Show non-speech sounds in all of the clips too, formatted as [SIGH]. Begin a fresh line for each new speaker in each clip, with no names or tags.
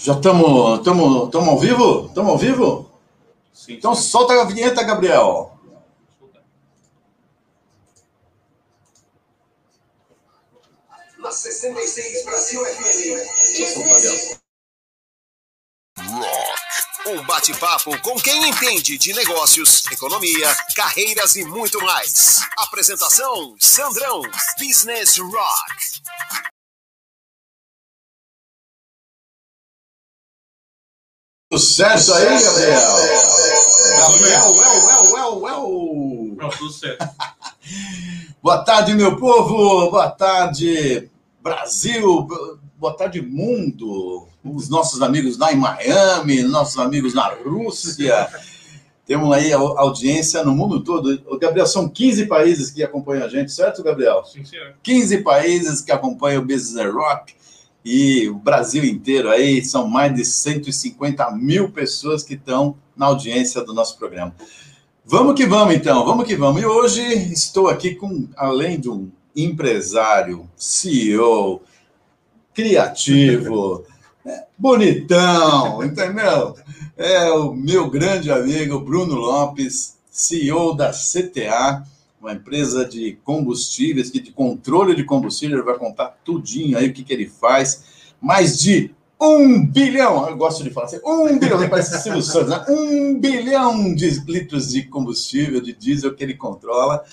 Já estamos tamo, tamo ao vivo? Estamos ao vivo?
Sim,
Então
sim.
solta a vinheta, Gabriel.
Na 66 Brasil FM. Rock. Um bate-papo com quem entende de negócios, economia, carreiras e muito mais. Apresentação: Sandrão, Business Rock.
Tudo certo aí, Gabriel? Gabriel, well, well, well, well.
Não, tudo certo.
Boa tarde, meu povo. Boa tarde, Brasil. Boa tarde, mundo. Os nossos amigos lá em Miami, nossos amigos na Rússia. Temos aí a audiência no mundo todo. Ô, Gabriel, são 15 países que acompanham a gente, certo, Gabriel?
Sim, senhor.
15 países que acompanham o Business Rock e o Brasil inteiro aí, são mais de 150 mil pessoas que estão na audiência do nosso programa. Vamos que vamos, então, vamos que vamos. E hoje estou aqui com, além de um empresário, CEO, criativo, é, bonitão, entendeu? É o meu grande amigo Bruno Lopes, CEO da CTA, uma empresa de combustíveis, que de controle de combustível, ele vai contar tudinho aí o que, que ele faz. Mais de um bilhão, eu gosto de falar assim, um bilhão, parece Silvio Santos, né? Um bilhão de litros de combustível, de diesel que ele controla.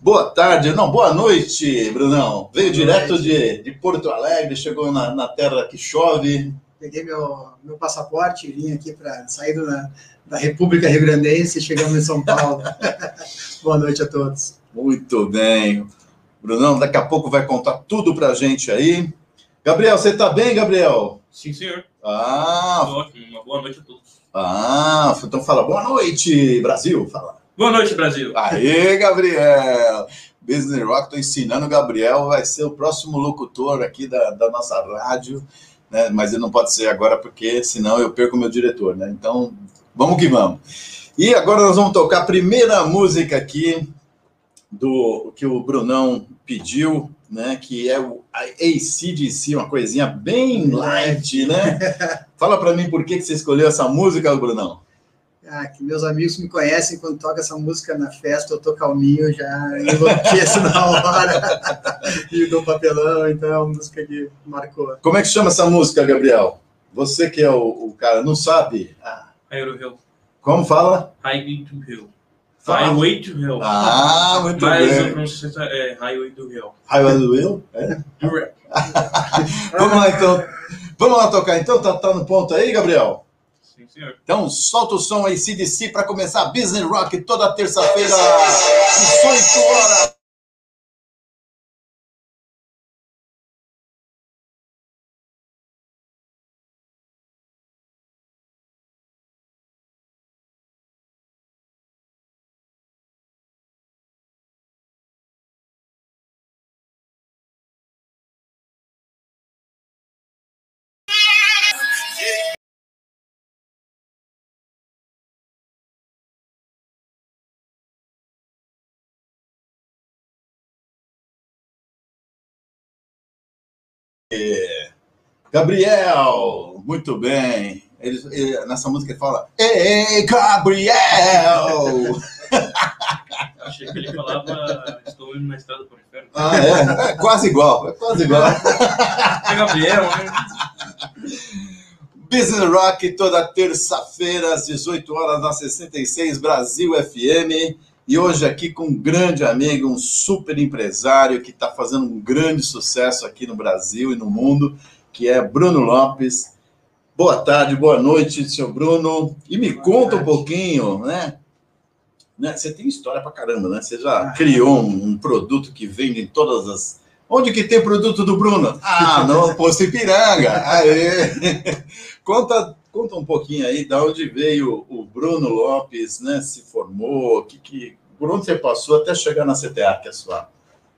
Boa tarde, não, boa noite, Brunão. Veio
Boa
direto
noite.
de, de Porto Alegre, chegou na, na terra que chove.
Peguei meu, meu passaporte, vim aqui para sair da, da República Rio Grandense chegamos em São Paulo. [LAUGHS] Boa noite a todos.
Muito bem. Brunão, daqui a pouco vai contar tudo pra gente aí. Gabriel, você tá bem, Gabriel?
Sim, senhor.
Ah,
Tudo ótimo. Uma boa noite a todos.
ah, então fala boa noite, Brasil. Fala.
Boa noite, Brasil.
Aê, Gabriel! Business Rock, tô ensinando o Gabriel, vai ser o próximo locutor aqui da, da nossa rádio, né? Mas ele não pode ser agora porque senão eu perco meu diretor, né? Então, vamos que vamos. E agora nós vamos tocar a primeira música aqui do que o Brunão pediu, né? Que é o ACDC, uma coisinha bem light, né? [LAUGHS] Fala para mim por que, que você escolheu essa música, Brunão.
Ah, que meus amigos me conhecem, quando toca essa música na festa, eu tô calminho, já enlouqueço [LAUGHS] na hora [LAUGHS] e dou papelão, então é uma música que marcou.
Como é que chama essa música, Gabriel? Você que é o, o cara, não sabe? Ah,
To Hell.
como fala?
Highway to Hell.
Fala.
Highway to Hell.
Ah, muito
Mas
bem.
pronúncia é Highway to Hell.
Highway do Will? [LAUGHS] É? Vamos lá, então. Vamos lá tocar, então? Tá, tá no ponto aí, Gabriel?
Sim, senhor.
Então, solta o som aí, CDC, para começar Business Rock toda terça-feira, 18 horas. Gabriel, muito bem. Ele, ele- nessa música ele fala, Ei, Gabriel!
Achei que ele falava Estou indo na estrada para o inferno.
Ah, é? é quase igual, é quase igual.
É Gabriel, né?
Business Rock toda terça-feira às 18 horas na 66 Brasil FM. E hoje aqui com um grande amigo, um super empresário que está fazendo um grande sucesso aqui no Brasil e no mundo, que é Bruno Lopes. Boa tarde, boa noite, seu Bruno. E me
Boa
conta um
tarde.
pouquinho, né? né? Você tem história pra caramba, né? Você já
Ah.
criou um, um produto que vende em todas as. Onde que tem produto do Bruno? Ah, no [LAUGHS] Posto Ipiranga. Aê! Conta, conta um pouquinho aí de onde veio o Bruno Lopes, né? Se formou, que, que, por onde você passou até chegar na CTA, que é a sua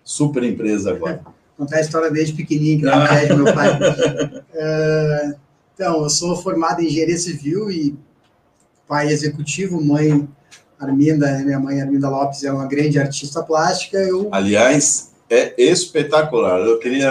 super empresa agora. [LAUGHS]
Contar a história desde pequenininho, que na verdade meu pai. [LAUGHS] É, então, eu sou formado em engenharia civil e pai executivo, mãe Arminda, minha mãe Arminda Lopes é uma grande artista plástica. Eu
Aliás, é espetacular. Eu queria.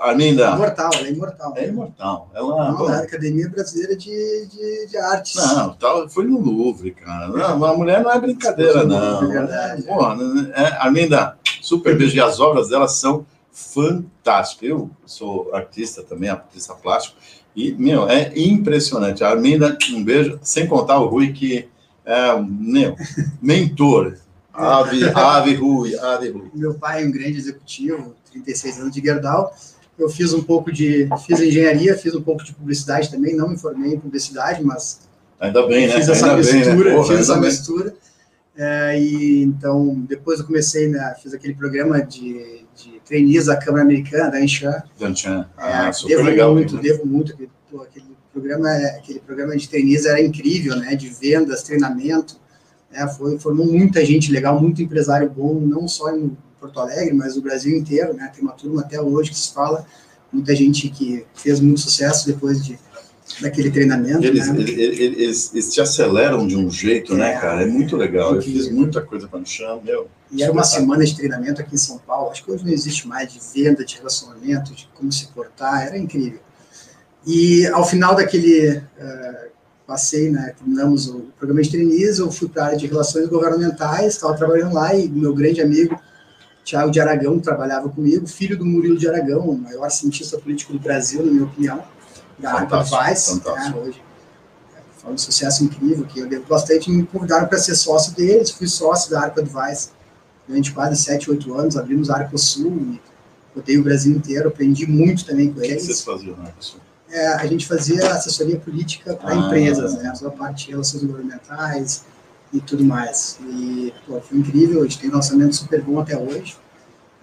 Arminda,
Imortal, ela é imortal.
é imortal. Ela.
Não, da Academia Brasileira de, de, de Artes.
Não, tal, foi no Louvre, cara. Não, a mulher não é brincadeira, não.
É verdade.
Porra, né, é, Arminda, super beijo. E as obras delas são fantásticas. Eu sou artista também, artista plástico, e, meu, é impressionante. A Arminda, um beijo, sem contar o Rui, que é, meu, mentor. Ave, ave Rui, ave Rui.
Meu pai é um grande executivo, 36 anos de Gerdau. Eu fiz um pouco de. Fiz engenharia, fiz um pouco de publicidade também. Não me formei em publicidade, mas
Ainda bem, né?
fiz essa
Ainda bem,
mistura,
né? Porra,
fiz essa
bem.
mistura. É, e então, depois eu comecei, né, fiz aquele programa de, de trainees da Câmara Americana, da Enchan.
Danchan.
É,
Ah, super
devo
legal.
muito,
hein?
devo muito. Aquele, aquele programa, é- aquele programa de trainees era incrível, né? De vendas, treinamento. Né, foi, formou muita gente legal, muito empresário bom, não só em Porto Alegre, mas no Brasil inteiro, né? Tem uma turma até hoje que se fala, muita gente que fez muito sucesso depois de, daquele treinamento.
Eles,
né?
eles, eles, eles te aceleram de um jeito, né,
É.
cara? É muito legal. Eu fiz muita coisa para o chão, meu.
E era uma semana de treinamento aqui em São Paulo. Acho que hoje não existe mais de venda, de relacionamento, de como se portar. Era incrível. E ao final daquele eh, passei, né, terminamos o programa de trainees, eu fui para a área de relações governamentais, estava trabalhando lá e meu grande amigo Tiago de Aragão trabalhava comigo, filho do Murilo de Aragão, o maior cientista político do Brasil, na minha opinião, da Arpa
fantástico.
né, hoje. Foi um sucesso incrível, que eu devo bastante, me convidaram para ser sócio deles, fui sócio da Arpa Advice durante quase 7, 8 anos, abrimos a Arpa Sul e rodei o Brasil inteiro, aprendi muito também com
O que
eles.
vocês faziam, né, pessoal?
É, a gente fazia assessoria política para
Ah.
empresas, né? Só a parte de relações governamentais e tudo mais. E pô, foi incrível, a gente tem um lançamento super bom até hoje.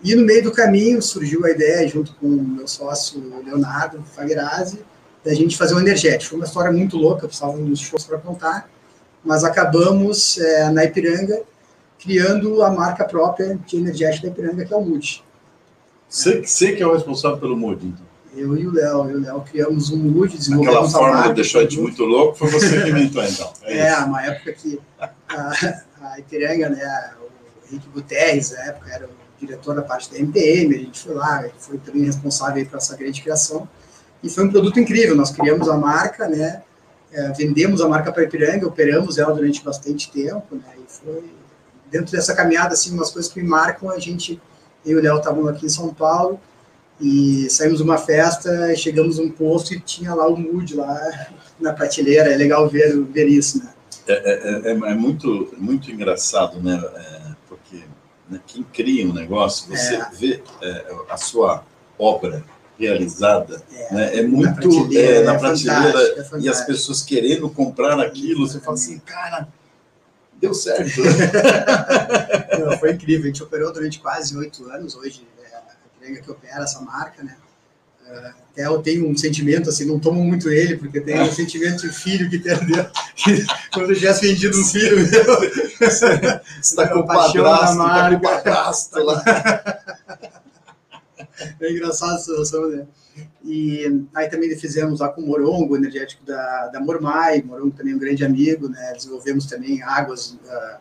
E no meio do caminho surgiu a ideia, junto com o meu sócio Leonardo Fagrazzi, da gente fazer um energético. Foi uma história muito louca, precisava de uns shows para contar, mas acabamos é, na Ipiranga criando a marca própria de energético da Ipiranga, que é o Mood.
Você, você que é o responsável pelo mood, então.
Eu e o Léo, eu e o Léo criamos um Mood,
Aquela
desenvolvemos a
forma
marca.
de deixar a gente muito louco foi você que inventou, então. [LAUGHS] É,
É,
isso.
uma época que a, a Ipiranga, né, o Henrique Guterres, na época, era o diretor da parte da MPM, a gente foi lá, ele foi também responsável por essa grande criação, e foi um produto incrível, nós criamos a marca, né, é, vendemos a marca para a Ipiranga, operamos ela durante bastante tempo, né, e foi dentro dessa caminhada, assim, umas coisas que me marcam, a gente, eu e o Léo estávamos aqui em São Paulo, e saímos uma festa, chegamos num posto e tinha lá o Mood lá na prateleira, é legal ver, ver isso, né.
É, é- é muito, muito engraçado, né? É, porque né, quem cria um negócio, você
É.
vê é, a sua obra realizada,
É,
né? É
na
muito
prateleira,
é, na
é
prateleira
fantástico, é
e as pessoas querendo comprar aquilo, você fala assim, cara, deu certo. [LAUGHS]
Não, foi incrível. A gente operou durante quase oito anos. Hoje que opera essa marca, né? É, Até eu tenho um sentimento, assim, não tomo muito ele, porque tem um sentimento de filho que perdeu. Quando eu tivesse vendido um filho meu,
está com o padrasto, tá com o padrasto lá. [LAUGHS]
é engraçado essa situação, né? E aí também fizemos lá com o Morongo, energético da, da Mormai. Morongo também é um grande amigo, né? Desenvolvemos também águas, ah,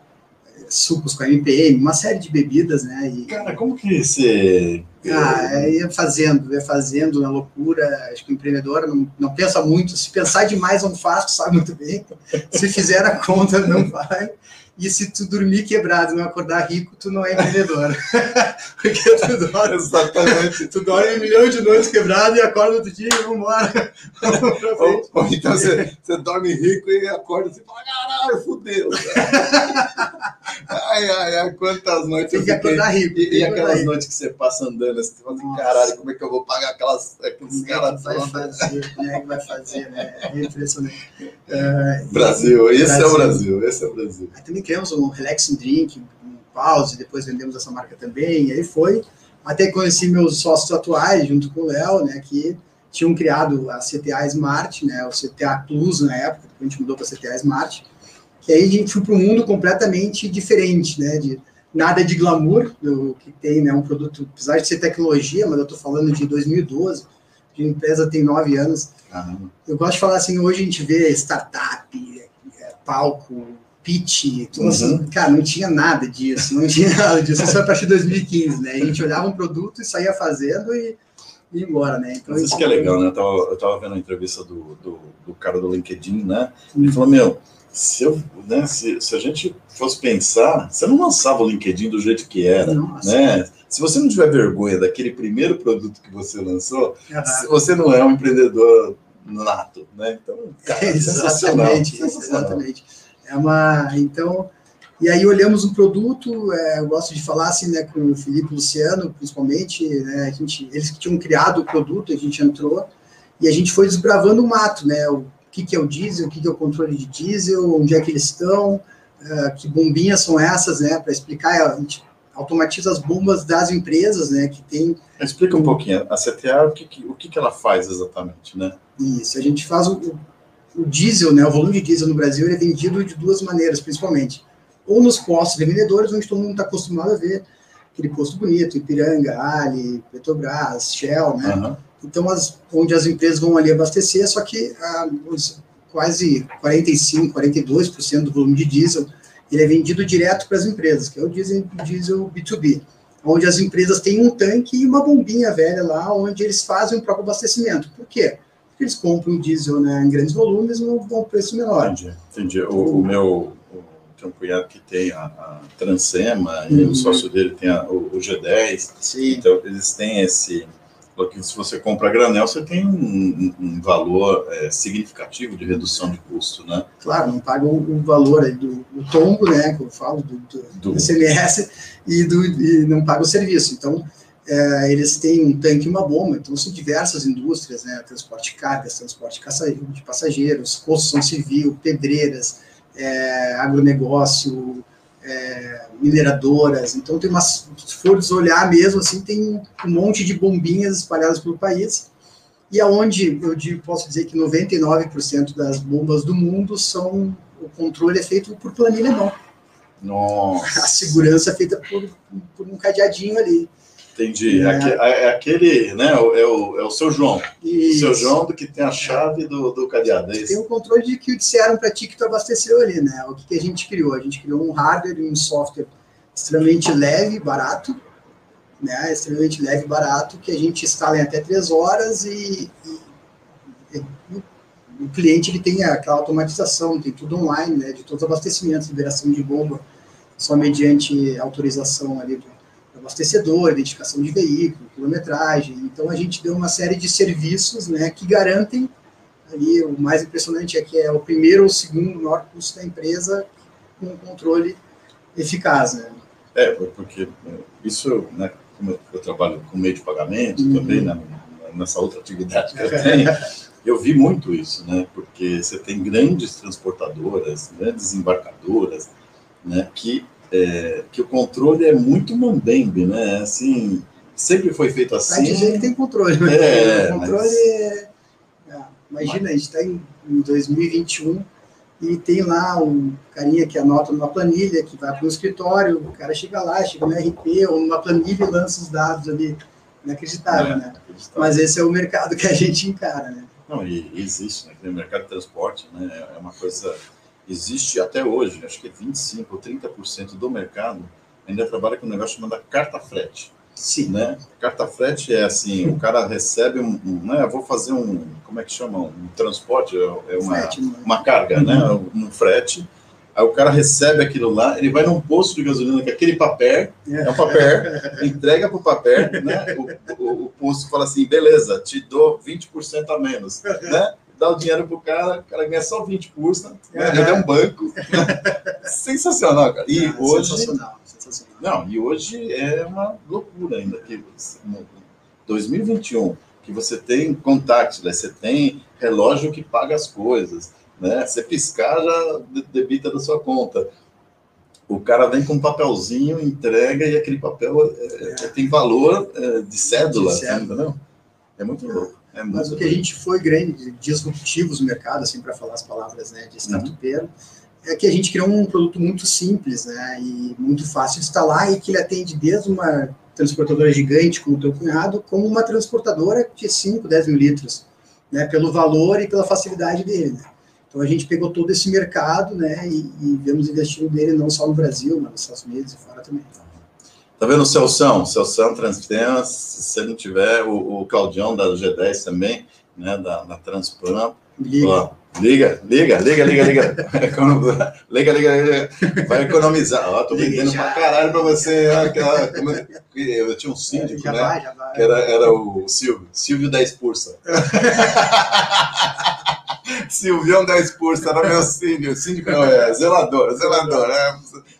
sucos com a MPM, uma série de bebidas, né? E,
Cara, como que você...
Ah, é, ia fazendo, ia fazendo na loucura. Acho que o empreendedor não, não pensa muito. Se pensar demais, não faz, tu sabe muito bem. Se fizer a conta, não vai. E se tu dormir quebrado e não acordar rico, tu não é empreendedor. [LAUGHS] Porque tu dorme,
Exatamente.
tu dorme um milhão de noites quebrado e acorda outro dia e vamos embora. Vamos. [LAUGHS]
Ou, ou então você, você dorme rico e acorda assim, fala, caralho, fudeu. ai, ai, ai, quantas noites
Tem
eu
que acordar rico.
E, e aquelas
rico.
noites que você passa andando, assim, você fala assim, caralho, como é que eu vou pagar aquelas, aqueles
Como é
caras
que vai
todos?
fazer? Como é que vai fazer? Né? É impressionante. E- [LAUGHS]
Brasil, esse é o
Brasil.
Brasil, esse é o Brasil.
Também criamos um Relaxing Drink, um Pause, depois vendemos essa marca também, e aí foi. Até conheci meus sócios atuais, junto com o Léo, né, que tinham criado a CTA Smart, né, o CTA Plus na época, depois a gente mudou para CTA Smart, que aí a gente foi para um mundo completamente diferente, né, de nada de glamour, do que tem, né, um produto, apesar de ser tecnologia, mas eu estou falando de 2012, a empresa tem nove anos, eu gosto de falar assim, hoje a gente vê startup, é, palco, pitch, tudo assim. Cara, não tinha nada disso, não tinha [LAUGHS] nada disso. Isso foi a partir de 2015, né? A gente olhava um produto e saía fazendo e e embora, né?
Então, Mas isso que é legal, né? Eu tava, eu tava vendo a entrevista do, do, do cara do LinkedIn, né? Ele falou, meu, se, eu, né, se, se a gente fosse pensar, você não lançava o LinkedIn do jeito que era, Nossa. né? Se você não tiver vergonha daquele primeiro produto que você lançou, uhum. você não é um empreendedor nato, né? Então,
cara, é, [LAUGHS] exatamente, exatamente. É uma, então, e aí olhamos um produto, é, eu gosto de falar assim, né, com o Felipe Luciano, principalmente, né, a gente, eles que tinham criado o produto, a gente entrou e a gente foi desbravando o mato, né, o que, que é o diesel, o que, que é o controle de diesel, onde é que eles estão, uh, que bombinhas são essas, né, para explicar, a gente automatiza as bombas das empresas, né, que tem...
Explica um pouquinho, a CTA, o que, que, o que, que ela faz exatamente, né?
Isso, a gente faz o, o diesel, né, o volume de diesel no Brasil é vendido de duas maneiras, principalmente ou nos postos revendedores, onde todo mundo está acostumado a ver aquele posto bonito, Ipiranga, Ali, Petrobras, Shell, né? Uhum. Então, as, onde as empresas vão ali abastecer, só que ah, os, quase 45%, 42% do volume de diesel, ele é vendido direto para as empresas, que é o diesel, diesel B2B, onde as empresas têm um tanque e uma bombinha velha lá, onde eles fazem o próprio abastecimento. Por quê? Porque eles compram diesel né, em grandes volumes num bom preço menor.
Entendi, entendi. O, o meu tem um cunhado que tem a, a Transema, uhum. e o sócio dele tem a, o, o, G10.
Sim.
Então, eles têm esse. Porque se você compra granel, você tem um, um valor é, significativo de redução de custo, né?
Claro, não paga o, o valor do, do, tombo, né, que eu falo, do, do, do SMS, e, do, e não paga o serviço. Então, é, eles têm um tanque e uma bomba, então são diversas indústrias, né, transporte de cargas, transporte de passageiros, construção civil, pedreiras, é, agronegócio, é, mineradoras. Então, tem umas, se for olhar mesmo, assim, tem um monte de bombinhas espalhadas pelo país. E aonde eu digo, posso dizer que 99% das bombas do mundo são o controle é feito por planilha não.
Nossa.
A segurança é feita por, por um cadeadinho ali.
Entendi. É. é, é aquele, né? É o, é o seu João. Isso. O seu João do que tem a chave do, do cadeado. É
tem o um controle de que disseram para ti que tu abasteceu ali, né? O que, que a gente criou? A gente criou um hardware e um software extremamente leve, barato, né? Extremamente leve e barato, que a gente instala em até três horas e, e, e o cliente ele tem aquela automatização, tem tudo online, né? De todos os abastecimentos, liberação de bomba, só mediante autorização ali do abastecedor, identificação de veículo, quilometragem. Então a gente deu uma série de serviços, né, que garantem ali o mais impressionante é que é o primeiro ou segundo maior custo da empresa com um controle eficaz, né?
É, porque é, isso, né, como eu trabalho com meio de pagamento uhum. também, né, nessa outra atividade que eu [LAUGHS] tenho, eu vi muito isso, né, porque você tem grandes transportadoras, grandes embarcadoras, né, que é, que o controle é muito mambembe, né? Assim, sempre foi feito assim.
Vai dizer que tem controle,
mas é, o
controle mas... é... é imagina, mas... a gente está em, em 2021 e tem lá um carinha que anota numa planilha, que vai para o escritório, o cara chega lá, chega no RP ou numa planilha e lança os dados ali. Inacreditável, é, né? Acreditável. Mas esse é o mercado que a gente encara, né?
Não, e existe, né? O mercado de transporte, né? É uma coisa existe até hoje, acho que é 25% ou 30% do mercado ainda trabalha com um negócio chamado carta frete.
Sim.
Né? Carta frete é assim, o cara recebe um, um né, eu vou fazer um, como é que chama, um transporte, é, é uma, frete, né? uma carga, né? uhum. um frete, aí o cara recebe aquilo lá, ele vai num posto de gasolina com aquele papel, é, é um papel, entrega para o papel, né, o, o, o posto fala assim, beleza, te dou 20% a menos, né? Dá o dinheiro pro cara, o cara ganha só 20 cursos, né? ele é um banco. sensacional, cara. E ah, hoje. Sensacional, sensacional. Não, e hoje é uma loucura ainda. Que 2021, que você tem contato, né? você tem relógio que paga as coisas, né? Você piscar já debita da sua conta. O cara vem com um papelzinho, entrega e aquele papel é, é. tem valor é, de cédula, de cédula. entendeu? É muito louco. É
Mas o que a gente foi grande, disruptivos no mercado, assim, para falar as palavras né, de startupeiro, uhum. é que a gente criou um produto muito simples né, e muito fácil de instalar e que ele atende desde uma transportadora gigante, como o teu cunhado, como uma transportadora de 5, 10 mil litros, né, pelo valor e pela facilidade dele. Né? Então a gente pegou todo esse mercado, né, e, e vemos investindo nele não só no Brasil, mas nos Estados Unidos e fora também.
Tá vendo o Celção? Celção Transpam, se você não tiver, o, o Claudião da G10 também, né, da, da Transpam.
Liga.
Ó, liga, liga, liga, liga, [LAUGHS] liga. liga, liga, liga. Vai economizar. Ó, tô vendendo pra caralho pra você. ó, aquela- é- eu tinha um síndico,
já
né?
vai, já vai.
Que era, era o Silvio. Silvio da Expulsa. [LAUGHS] Silvião da Expulsa, era meu síndico. Síndico não, é zelador, zelador. É,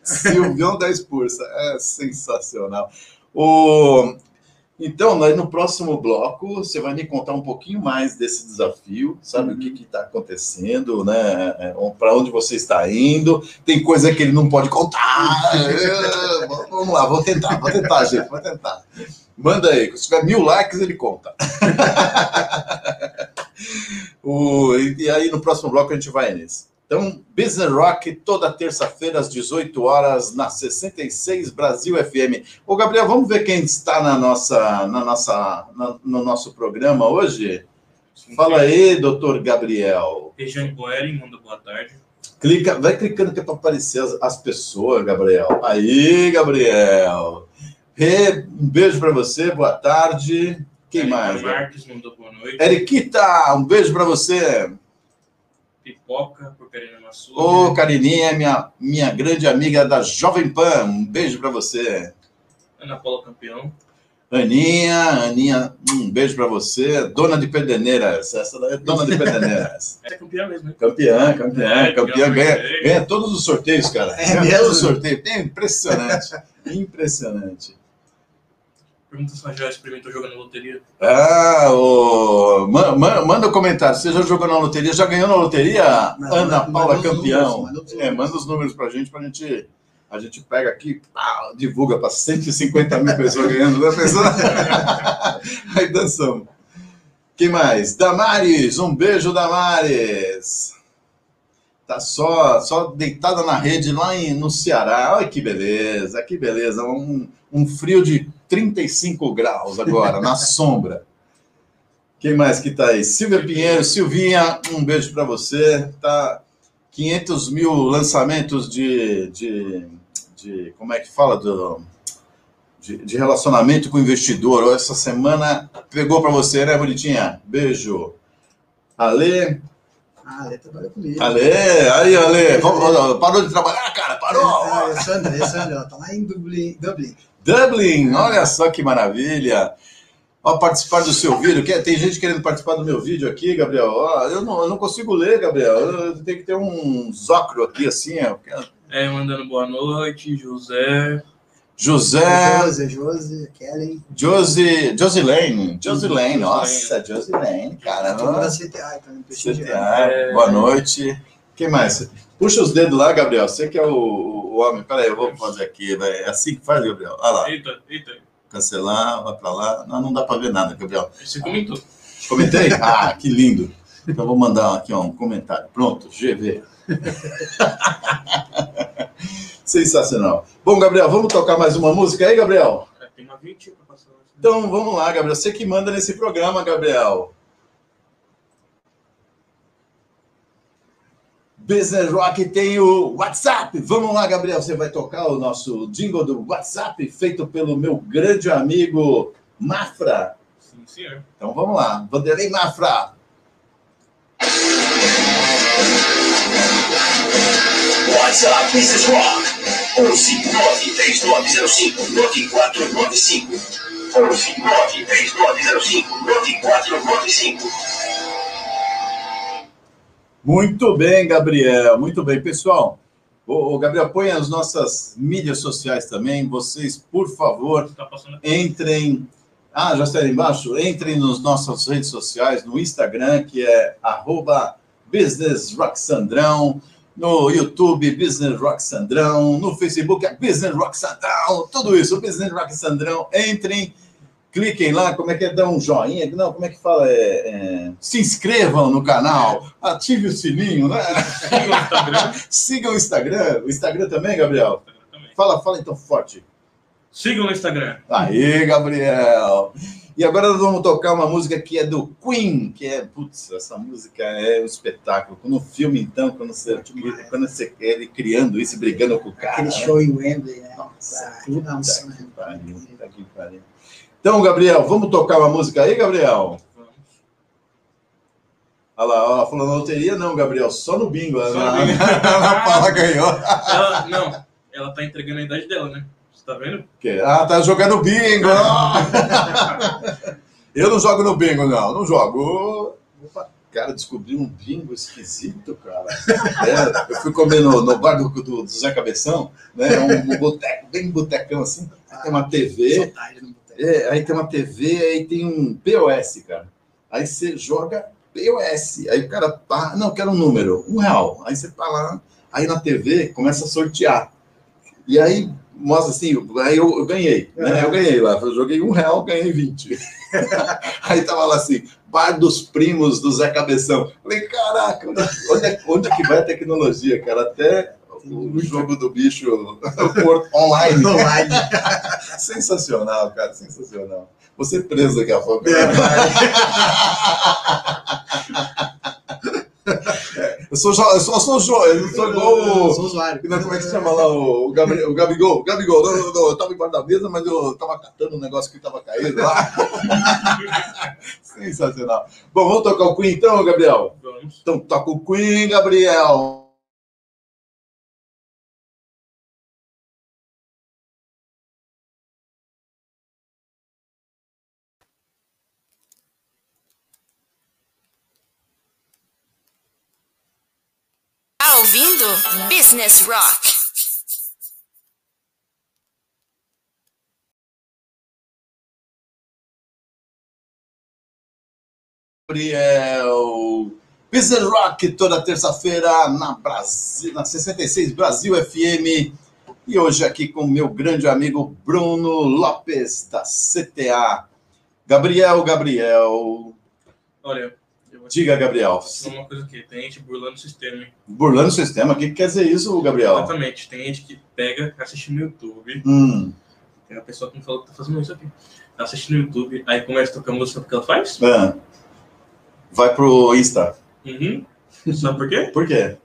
Silvião da Expulsa. É sensacional. O... Então, nós, no próximo bloco, você vai me contar um pouquinho mais desse desafio, sabe o que está acontecendo, né? Para onde você está indo. Tem coisa que ele não pode contar. [LAUGHS] É, Vamos lá, vou tentar, vou tentar, gente, vou tentar. Manda aí, se tiver mil likes, ele conta. [LAUGHS] O- e aí, no próximo bloco, a gente vai nisso. Então, Business Rock, toda terça-feira, às 18 horas, na 66 Brasil FM. Ô, Gabriel, vamos ver quem está na nossa, na nossa, na- no nosso programa hoje? Fala aí, doutor Gabriel.
Regiane Boeri manda boa tarde.
Clica, vai clicando que é para aparecer as, as pessoas, Gabriel. Aí, Gabriel. Um beijo para você, boa tarde. Quem mais?
Marques mandou boa noite.
Eriquita, um beijo para você.
Pipoca por Karina Massu.
Ô, Carininha, minha, minha grande amiga da Jovem Pan, um beijo para você.
Ana Paula Campeão.
Aninha, Aninha, um beijo para você. Dona de Pederneiras, essa daí é dona de Pederneiras. [LAUGHS]
Essa é campeã mesmo, né?
Campeã, campeã,
É,
campeã, ganha, ganha todos os sorteios, cara.
É
ganha
mesmo?
todos os sorteios. É impressionante, impressionante.
Pergunta se ela já experimentou jogando loteria.
Ah, o... ma- ma- manda um comentário. Você já jogou na loteria? Já ganhou na loteria?
Não,
Ana Paula campeão.
números, manda os
É,
números.
manda os números pra gente, pra gente. A gente pega aqui, pá, divulga para 150 mil pessoas ganhando, né, pessoa? [LAUGHS] Aí dançamos. Quem mais? Damares, um beijo, Damares. Tá só, só deitada na rede lá em, no Ceará. Olha que beleza, que beleza. Um, um frio de 35 graus agora, na sombra. Quem mais que tá aí? Silvia Pinheiro, Silvinha, um beijo para você. Tá 500 mil lançamentos de, de, de como é que fala do de, de relacionamento com o investidor. Essa semana pegou para você, né, bonitinha? Beijo. Ale,
Ah, a Lê trabalhou comigo.
Ale, aí, Ale, Vamos- parou de trabalhar, cara, parou.
Ah, é Sandra, é Sandra, ela tá lá em Dublin. Dublin.
Dublin, olha só que maravilha. Ó, participar do seu vídeo. Quer- Tem gente querendo participar do meu vídeo aqui, Gabriel. Ó, eu, não, eu não consigo ler, Gabriel. Eu tenho que ter um zócro aqui, assim. ó.
É, mandando boa noite, José.
José,
Josi, Josi, Kellen.
Josi, Josilene. Josilene, nossa, Josilene,
Turma da
caramba.
CTA, prestigiando.
CTA, boa noite. Quem mais? Puxa os dedos lá, Gabriel. Você que é o, o homem. Peraí, eu vou fazer aqui. vai. É assim que faz, Gabriel? Olha lá.
Eita, eita.
Cancelar, vai pra lá. Não, não dá pra ver nada, Gabriel.
Você comentou.
Comentei? [LAUGHS] Ah, que lindo. Então vou mandar aqui ó, um comentário. Pronto, GV. [LAUGHS] Sensacional. Bom, Gabriel, vamos tocar mais uma música aí, Gabriel?
Tem uma 20 pra passar.
Então vamos lá, Gabriel. Você que manda nesse programa, Gabriel. Business Rock tem o WhatsApp. Vamos lá, Gabriel. Você vai tocar o nosso jingle do WhatsApp, feito pelo meu grande amigo Mafra.
Sim, senhor.
Então vamos lá. Vanderlei Mafra.
WhatsApp Business Rock 159-3905-9495 159-3905-9495
Muito bem, Gabriel. Muito bem, pessoal. O Gabriel, põe as nossas mídias sociais também. Vocês, por favor,
Tá
entrem. Ah, já está aí embaixo? Entrem nas nossas redes sociais, no Instagram, que é arroba no YouTube, Business Rock Sandrão, no Facebook, é Business Rock Sandrão, tudo isso, Business Rock Sandrão. Entrem, cliquem lá, como é que é? Dá um joinha, não, como é que fala? É, é, se inscrevam no canal, ative o sininho, né?
Siga o Instagram. [LAUGHS]
Sigam o Instagram, o Instagram também, Gabriel?
Instagram também.
Fala, fala então forte.
Sigam no Instagram.
Aí, Gabriel. E agora nós vamos tocar uma música que é do Queen, que é, putz, essa música é um espetáculo. No filme, então, quando você, quando você quer ele criando isso, brigando com o cara.
Aquele
né?
show em Wembley, né?
Nossa,
Ah, que
que
né?
pariu, que pariu. Então, Gabriel, vamos tocar uma música aí, Gabriel?
Vamos.
Olha lá, ó, falando na loteria, não, Gabriel, só no bingo.
Só
a
no bingo. [LAUGHS]
Paula ganhou.
Ela, não, ela tá entregando a idade dela, né? Você tá vendo?
Que- Ah, tá jogando bingo. [LAUGHS] Eu não jogo no bingo, não, não jogo. Opa, Cara, descobri um bingo esquisito, cara. É, eu fui comer no, no bar do, do, do Zé Cabeção, né? Um, um boteco, bem botecão assim. Tem uma TV,
Só no boteco.
É, aí tem uma TV, aí tem um POS, cara. Aí você joga POS. Aí o cara, pá, não, quero um número, um real. Aí você tá lá, aí na TV começa a sortear. E aí mostra assim, aí eu, eu ganhei, né? Eu ganhei lá, eu joguei um real, ganhei 20. [LAUGHS] aí tava lá assim, Bar dos Primos do Zé Cabeção. Falei, caraca, onde, onde, é, onde é que vai a tecnologia, cara? Até o jogo do bicho online. [LAUGHS]
Online.
Sensacional, cara, sensacional. Você preso daqui a pouco.
É,
né? [LAUGHS] Eu sou, jo- eu sou, eu sou, jo- eu sou igual
Eu
o.
sou usuário.
Não, como é que se chama lá? O, o, Gabri, o Gabigol. Gabigol, não, não, não, eu tava embaixo da mesa, mas eu tava catando um negócio que tava caído lá. [LAUGHS] Sensacional. Bom, vamos tocar o Queen então, Gabriel?
Vamos.
Então toca o Queen, Gabriel.
Tá ouvindo? Business Rock.
Gabriel. Business Rock, toda terça-feira na Brasil, na 66 Brasil FM. E hoje aqui com o meu grande amigo Bruno Lopes, da CTA. Gabriel, Gabriel.
Olha,
Diga, Gabriel.
falar uma coisa aqui. Tem gente burlando o sistema, hein?
Burlando o sistema, o que que quer dizer isso, Gabriel?
Exatamente. Tem gente que pega, assiste no YouTube.
Hum,
Tem uma pessoa que me falou que tá fazendo isso aqui. Tá assistindo no YouTube, aí começa a tocar música que ela faz.
ah. Vai pro Insta.
Uhum. Sabe por quê?
Por quê?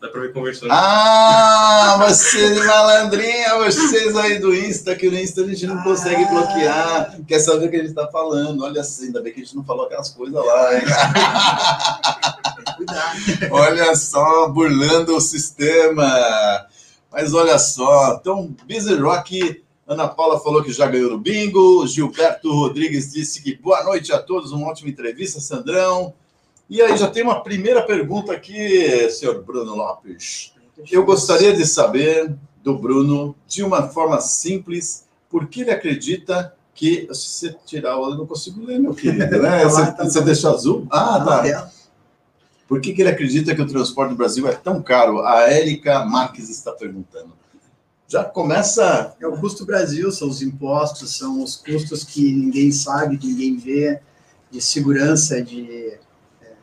Dá pra ver conversando.
Ah, você malandrinha, vocês aí do Insta, que no Insta a gente não consegue bloquear, quer saber o que a gente tá falando. Olha assim, ainda bem que a gente não falou aquelas coisas lá, hein?
Cuidado.
Olha só, burlando o sistema. Mas olha só, então, Busy Rock, Ana Paula falou que já ganhou no bingo, Gilberto Rodrigues disse que boa noite a todos, uma ótima entrevista, Sandrão. E aí, já tem uma primeira pergunta aqui, senhor Bruno Lopes. Eu gostaria de saber do Bruno, de uma forma simples, por que ele acredita que. Se você tirar o. Eu não consigo ler, meu querido, né? [LAUGHS]
Tá
Você,
tá
você
lá.
deixou azul? Ah, tá. Por que, que ele acredita que o transporte no Brasil é tão caro? A Érica Marques está perguntando. Já começa.
É o custo Brasil, são os impostos, são os custos que ninguém sabe, que ninguém vê, de segurança, de é,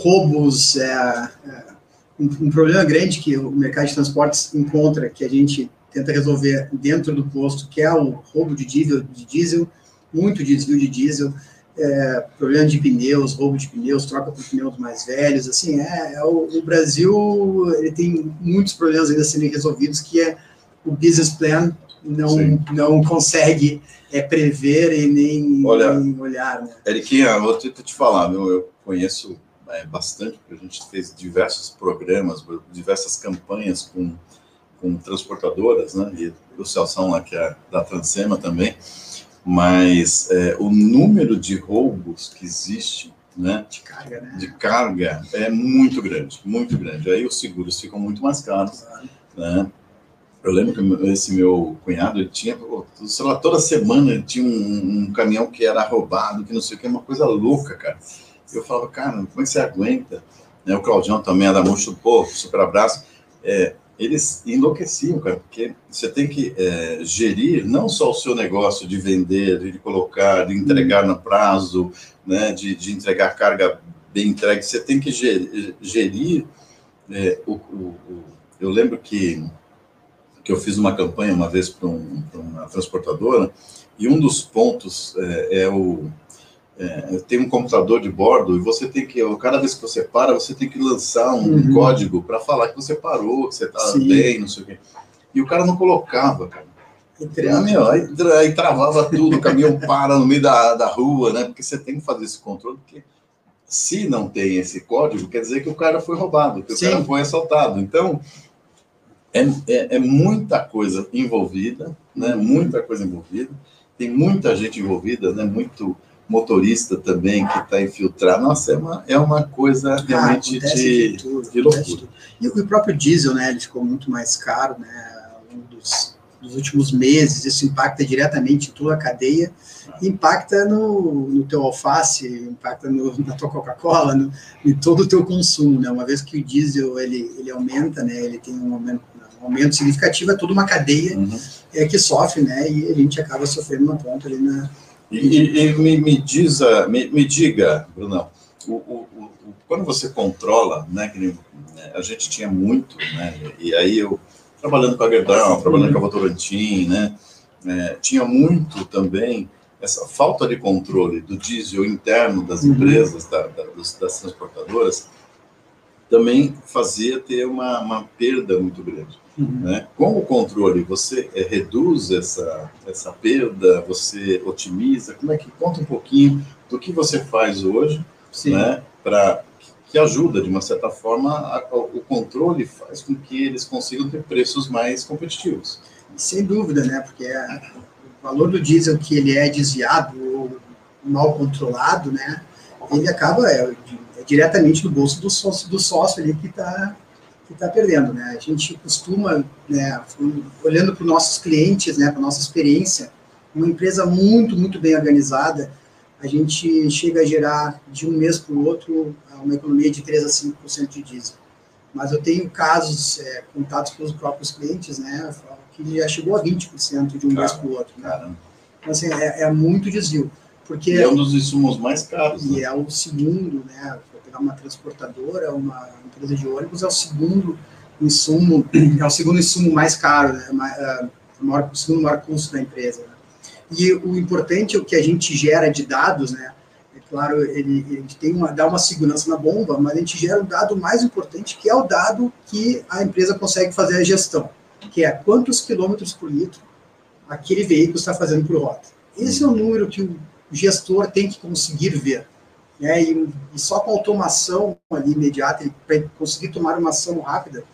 roubos. é, é, um, um problema grande que o mercado de transportes encontra, que a gente tenta resolver dentro do posto, que é o roubo de diesel, de diesel muito desvio de diesel, é, problema de pneus, roubo de pneus, troca por pneus mais velhos, assim, é, é o, o Brasil ele tem muitos problemas ainda serem resolvidos que é o business plan não,
Sim.
não consegue é, prever e nem,
Olha,
nem olhar, né?
Eriquinha, vou te, te falar, viu? eu conheço é, bastante, porque a gente fez diversos programas, diversas campanhas com, com transportadoras, né? E o Celção lá, que é da Transema também. Mas é, o número de roubos que existe, né?
De carga, né?
de carga é muito grande, muito grande. Aí os seguros ficam muito mais caros, né? Eu lembro que esse meu cunhado, ele tinha, sei lá, toda semana ele tinha um, um caminhão que era roubado, que não sei o que, uma coisa louca, cara. Eu falava, cara, como é que você aguenta? Né, o Claudião também, a da Mocho, pô, super abraço. É, eles enlouqueciam, cara, porque você tem que é, gerir não só o seu negócio de vender, de colocar, de entregar no prazo, né, de, de entregar carga bem entregue, você tem que gerir, gerir é, o, o, o- Eu lembro que que eu fiz uma campanha uma vez para um, uma transportadora, e um dos pontos é, é o. É, tem um computador de bordo e você tem que, cada vez que você para, você tem que lançar um
Uhum.
código para falar que você parou, que você está bem, não sei o quê. E o cara não colocava, cara. Ah, meu, aí, aí travava tudo, o caminhão [LAUGHS] para no meio da, da rua, né? Porque você tem que fazer esse controle, porque se não tem esse código, quer dizer que o cara foi roubado, que
Sim.
o cara foi assaltado. Então, é, é, é muita coisa envolvida, né? Muita coisa envolvida. Tem muita gente envolvida, né? Muito motorista também que está infiltrado. Nossa, é uma, é uma coisa realmente
acontece
de,
tudo,
de loucura.
E, o- próprio diesel, né, ele ficou muito mais caro, né, longo dos, dos últimos meses, isso impacta diretamente em toda a cadeia, impacta no, no teu alface, impacta no, na tua Coca-Cola, em todo o teu consumo, né, uma vez que o diesel, ele, ele aumenta, né, ele tem um aumento, um aumento significativo, é toda uma cadeia
Uhum.
é, que sofre, né, e a gente acaba sofrendo uma ponta ali na...
E, e- me, me diz, a- me, me diga, Brunão, o, o- o- quando você controla, né, que né, a gente tinha muito, né, e aí eu, trabalhando com a Gerdau, trabalhando com a Votorantim, né, é, tinha muito também essa falta de controle do diesel interno das
Uhum.
empresas, da- da- dos- das transportadoras, também fazia ter uma, uma perda muito grande né? Com o controle, você eh, reduz essa, essa perda, você otimiza. Como é que conta um pouquinho do que você faz hoje,
Sim.
né? Para que ajuda de uma certa forma a- a- o controle faz com que eles consigam ter preços mais competitivos.
Sem dúvida, né? Porque a- o valor do diesel que ele é desviado ou mal controlado, né? Ele acaba é, é diretamente no bolso do sócio, do sócio ali que está que tá perdendo, né? A gente costuma, né? Olhando para os nossos clientes, né? Para nossa experiência, uma empresa muito muito bem organizada, a gente chega a gerar de um mês para o outro uma economia de 3 a 5% de diesel. Mas eu tenho casos é, contados pelos próprios clientes, né? Que já chegou a 20% de um mês
Cara,
para o outro. Né?
Caramba.
Então, assim, é, é muito desvio. Porque
E é um dos insumos mais caros.
e
Né?
é o segundo, né? Vou pegar uma transportadora, uma empresa de ônibus, é o segundo insumo, é o segundo insumo mais caro, né? Ah, o, maior, o segundo maior custo da empresa. né? E o importante é o que a gente gera de dados, né? É claro, ele, ele tem uma, dá uma segurança na bomba, mas a gente gera o dado mais importante, que é o dado que a empresa consegue fazer a gestão, que é quantos quilômetros por litro aquele veículo está fazendo por rota. Esse é o número que o gestor tem que conseguir ver. Né? E, e só com automação ali imediata, para conseguir tomar uma ação rápida,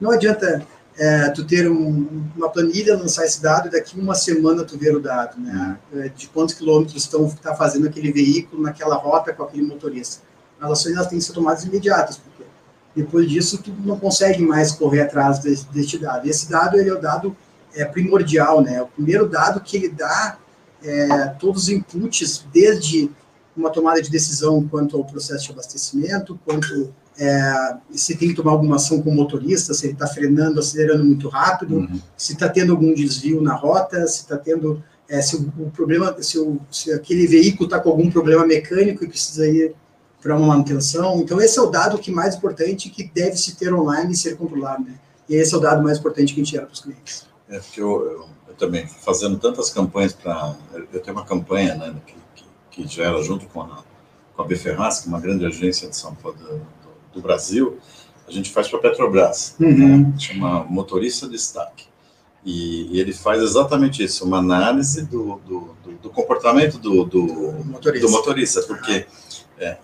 não adianta é, tu ter um, uma planilha, lançar esse dado e daqui uma semana tu ver o dado, né? É, de quantos quilômetros estão está fazendo aquele veículo naquela rota com aquele motorista. As ações elas têm que ser tomadas imediatas, porque depois disso tu não consegue mais correr atrás desse, deste dado. E esse dado ele é o dado é, primordial, né? O primeiro dado que ele dá é, todos os inputs, desde uma tomada de decisão quanto ao processo de abastecimento, quanto é, se tem que tomar alguma ação com o motorista, se ele está frenando, acelerando muito rápido,
Uhum.
se está tendo algum desvio na rota, se está tendo, é, se o, o problema, se, o, se aquele veículo está com algum problema mecânico e precisa ir para uma manutenção. Então esse é o dado que mais importante que deve se ter online e ser controlado, né? E esse é o dado mais importante que a gente gera para os clientes.
É porque eu, eu, eu também, fazendo tantas campanhas para. Eu tenho uma campanha né, que, que, gera junto com a, com a Beferraz, que é uma grande agência de São Paulo do, do, Brasil, a gente faz para a Petrobras,
Uhum.
né, chama Motorista Destaque. E, e ele faz exatamente isso, uma análise do, do, do, do comportamento do, do,
motorista.
motorista, porque é,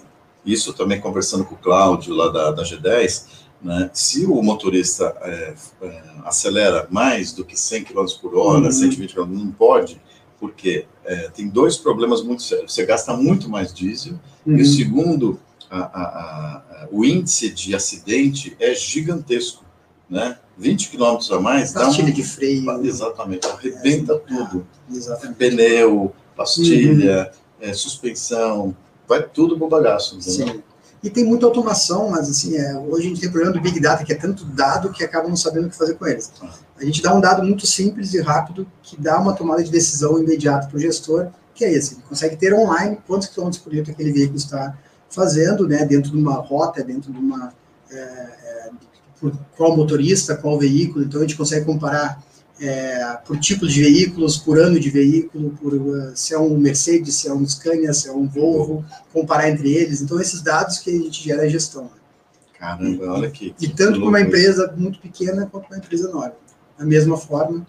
isso também conversando com o Cláudio lá da, da G10, né, se o motorista é, é, acelera mais do que 100 km por hora,
Uhum.
120 km, não pode, porque é, tem dois problemas muito sérios. Você gasta muito mais diesel,
Uhum.
e o segundo, a- a- a- o índice de acidente é gigantesco. Né? 20 km a mais dá
Pastilha
um,
de freio.
Exatamente, arrebenta tudo
Exatamente.
pneu, pastilha, é, suspensão, vai tudo pro bagaço. entendeu?
Sim. E tem muita automação, mas assim, é, hoje a gente tem problema do Big Data, que é tanto dado que acabam não sabendo o que fazer com eles. A gente dá um dado muito simples e rápido que dá uma tomada de decisão imediata para o gestor, que é esse. Ele consegue ter online quantos quilômetros por litro aquele veículo está fazendo, né, dentro de uma rota, dentro de uma. É, é, qual motorista, qual veículo. Então a gente consegue comparar é, por tipo de veículos, por ano de veículo, por uh, se é um Mercedes, se é um Scania, se é um Volvo, comparar entre eles. Então, esses dados que a gente gera a gestão.
Caramba, olha aqui.
E tanto para uma empresa muito pequena quanto para uma empresa enorme. Da mesma forma.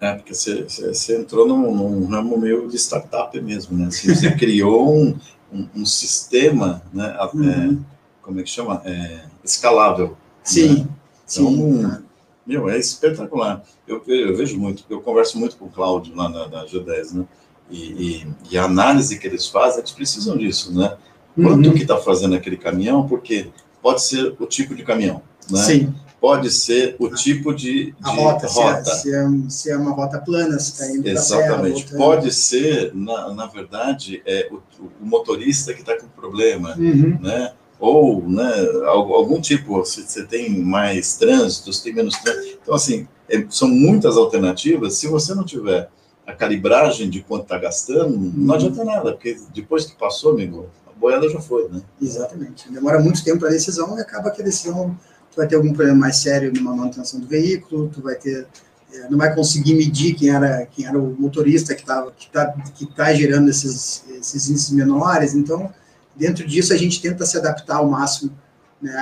É, porque você, você, entrou num, num, ramo meio de startup mesmo, né? Você, você [LAUGHS] criou um, um, um, sistema, né? Uhum. É, como é que chama? É, escalável.
Sim,
né? então,
sim.
Meu, é espetacular. Eu, eu, vejo muito, eu converso muito com o Cláudio lá na, na G10, né? E, e, e, a análise que eles fazem, eles precisam disso, né? Quanto uhum. que está fazendo aquele caminhão, porque pode ser o tipo de caminhão, né?
Sim.
Pode ser o tipo de, de
a rota, rota. Se, é, se, é, se, é, uma rota plana, se está indo
Exatamente. Serra, pode ser, na, na verdade, é, o, o motorista que está com problema,
uhum.
né? Ou né, algum tipo, se você tem mais trânsito, se tem menos trânsito. Então, assim, é, são muitas alternativas. Se você não tiver a calibragem de quanto está gastando, não uhum. adianta nada, porque depois que passou, amigo, a boiada já foi, né?
Exatamente. Demora muito tempo a decisão e acaba que a decisão, tu vai ter algum problema mais sério numa manutenção do veículo, tu vai ter é, não vai conseguir medir quem era quem era o motorista que estava que está que tá gerando esses esses índices menores então Dentro disso, a gente tenta se adaptar ao máximo né,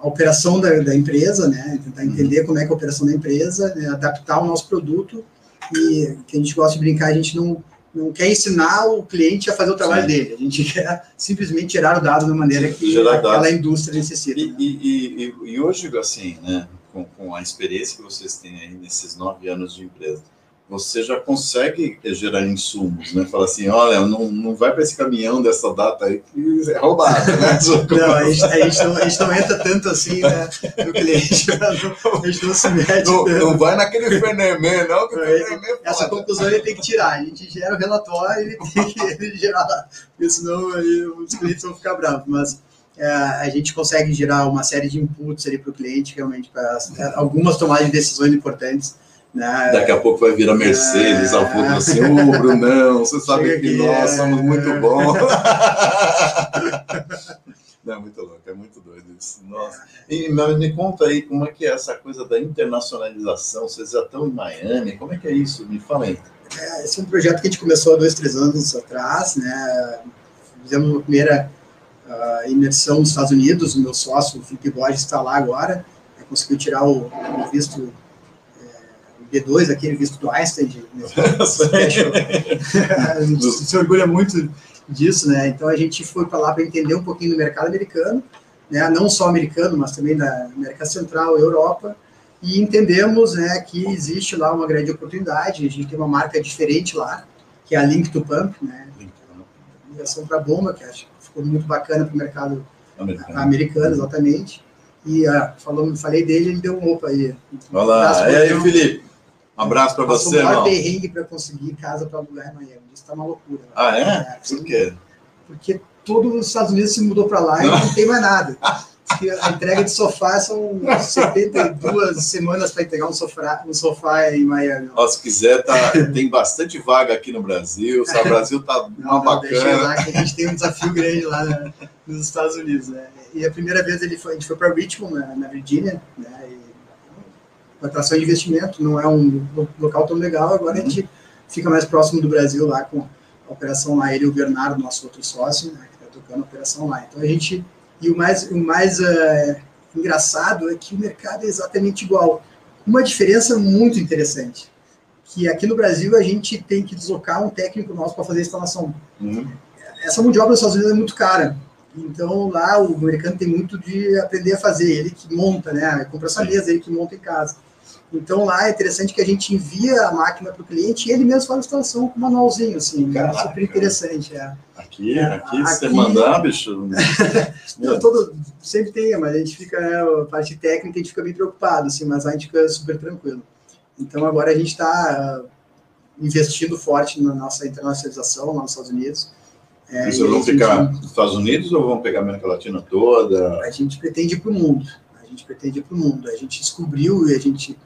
à operação da, da, empresa, né, tentar uhum. entender como é, é a operação da empresa, né, adaptar o nosso produto e que a gente gosta de brincar, a gente não, não quer ensinar o cliente a fazer o trabalho Sim. dele, a gente [LAUGHS] quer simplesmente tirar o dado da maneira que Gerar aquela dados. indústria necessita.
E, né? e, e, e, hoje, assim, né, com, com a experiência que vocês têm aí nesses nove anos de empresa, você já consegue gerar insumos, né? Fala assim, olha, não, não vai para esse caminhão dessa data aí que é roubado, né? [LAUGHS]
não, a gente, a, gente não, a gente não entra tanto assim né, no cliente, [LAUGHS] a gente não se mete.
Não, não vai naquele Fenemê, não, que o
Fenemê é Essa conclusão ele tem que tirar, a gente gera o relatório e ele tem que [LAUGHS] ele gerar, porque senão aí, os clientes vão ficar bravos, mas é, a gente consegue gerar uma série de inputs ali para o cliente, realmente, para algumas tomadas de decisões importantes,
né? Daqui a pouco vai vir a Mercedes é... ao fundo assim, ô oh, Brunão, você sabe que nós é... somos muito bons. [LAUGHS] Não, é muito louco, é muito doido isso. Nossa. E me conta aí como é que é essa coisa da internacionalização. Vocês já estão em Miami, como é que é isso? Me fala aí.
É, esse é um projeto que a gente começou há dois, três anos atrás, né? Fizemos uma primeira uh, imersão nos Estados Unidos. O meu sócio, o Felipe Borges, está lá agora. Conseguiu tirar o, o visto B2, aquele visto do Einstein, de, [LAUGHS] se orgulha muito disso, né? Então a gente foi para lá para entender um pouquinho do mercado americano, né? Não só americano, mas também da América Central, Europa, e entendemos, né, que existe lá uma grande oportunidade. A gente tem uma marca diferente lá, que é a Link to Pump, né? Ligação para bomba, que acho que ficou muito bacana para o mercado americano. americano, exatamente. E uh, falando, falei dele, ele deu um opa aí.
Olá, e aí, Felipe? Um abraço para você.
Passou um perrengue para conseguir casa para alugar em Miami. Isso está uma loucura. Né?
Ah, é? é Por quê?
Porque todos os Estados Unidos se mudou para lá e não tem mais nada. A entrega de sofá são 72 semanas para entregar um sofá, um sofá em Miami.
Ó, se quiser, tá, tem bastante vaga aqui no Brasil. O Brasil tá uma não, bacana.
Lá que a gente tem um desafio grande lá né, nos Estados Unidos. Né? E a primeira vez ele foi, a gente foi para Richmond, na, na Virgínia, né? Atração de investimento, não é um local tão legal, agora uhum. a gente fica mais próximo do Brasil lá com a operação lá, ele e o Bernardo, nosso outro sócio, né, que está tocando a operação lá. Então a gente, e o mais, o mais uh, engraçado é que o mercado é exatamente igual. Uma diferença muito interessante, que aqui no Brasil a gente tem que deslocar um técnico nosso para fazer a instalação.
Uhum.
Essa mão de obra nos Estados Unidos é muito cara. Então lá o americano tem muito de aprender a fazer, ele que monta, né? Compra essa mesa, ele que monta em casa. Então lá é interessante que a gente envia a máquina para o cliente e ele mesmo faz a instalação com manualzinho, assim, Caraca, é super interessante. É.
Aqui, é, aqui, aqui você mandar, bicho. [LAUGHS]
Não, todo, sempre tem, mas a gente fica, né, a parte técnica, a gente fica bem preocupado, assim, mas a gente fica super tranquilo. Então agora a gente está uh, investindo forte na nossa internacionalização lá nos Estados Unidos.
É, Vocês vão ficar nos Estados Unidos ou vão pegar a América Latina toda?
A gente pretende ir para o mundo. A gente pretende ir para o mundo. A gente descobriu e a gente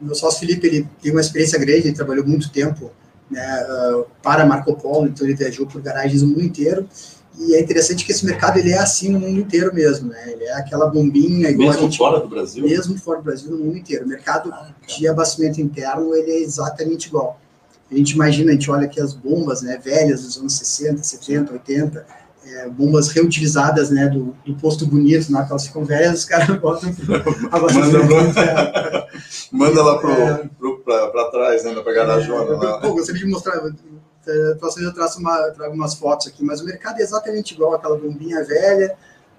meu sócio Felipe ele tem uma experiência grande, ele trabalhou muito tempo né, uh, para Marco Polo, então ele viajou por garagens no mundo inteiro E é interessante que esse mercado ele é assim no mundo inteiro mesmo, né? Ele é aquela bombinha igual a
Mesmo
gente
fora do Brasil?
mesmo fora do Brasil, no mundo inteiro. O mercado
Ah,
de abastecimento interno ele é exatamente igual. A gente imagina, a gente olha aqui as bombas, né, velhas dos anos 60, 70, 80, é, bombas reutilizadas, né, do, do posto bonito, na que elas ficam velhas, os caras [LAUGHS] botam [LAUGHS] abastecimento interno.
Manda lá pro,
É.
pro, pra, pra trás, né? Pra garajona lá.
Pô, gostaria de mostrar, eu traço uma, trago umas fotos aqui, mas o mercado é exatamente igual, aquela bombinha velha,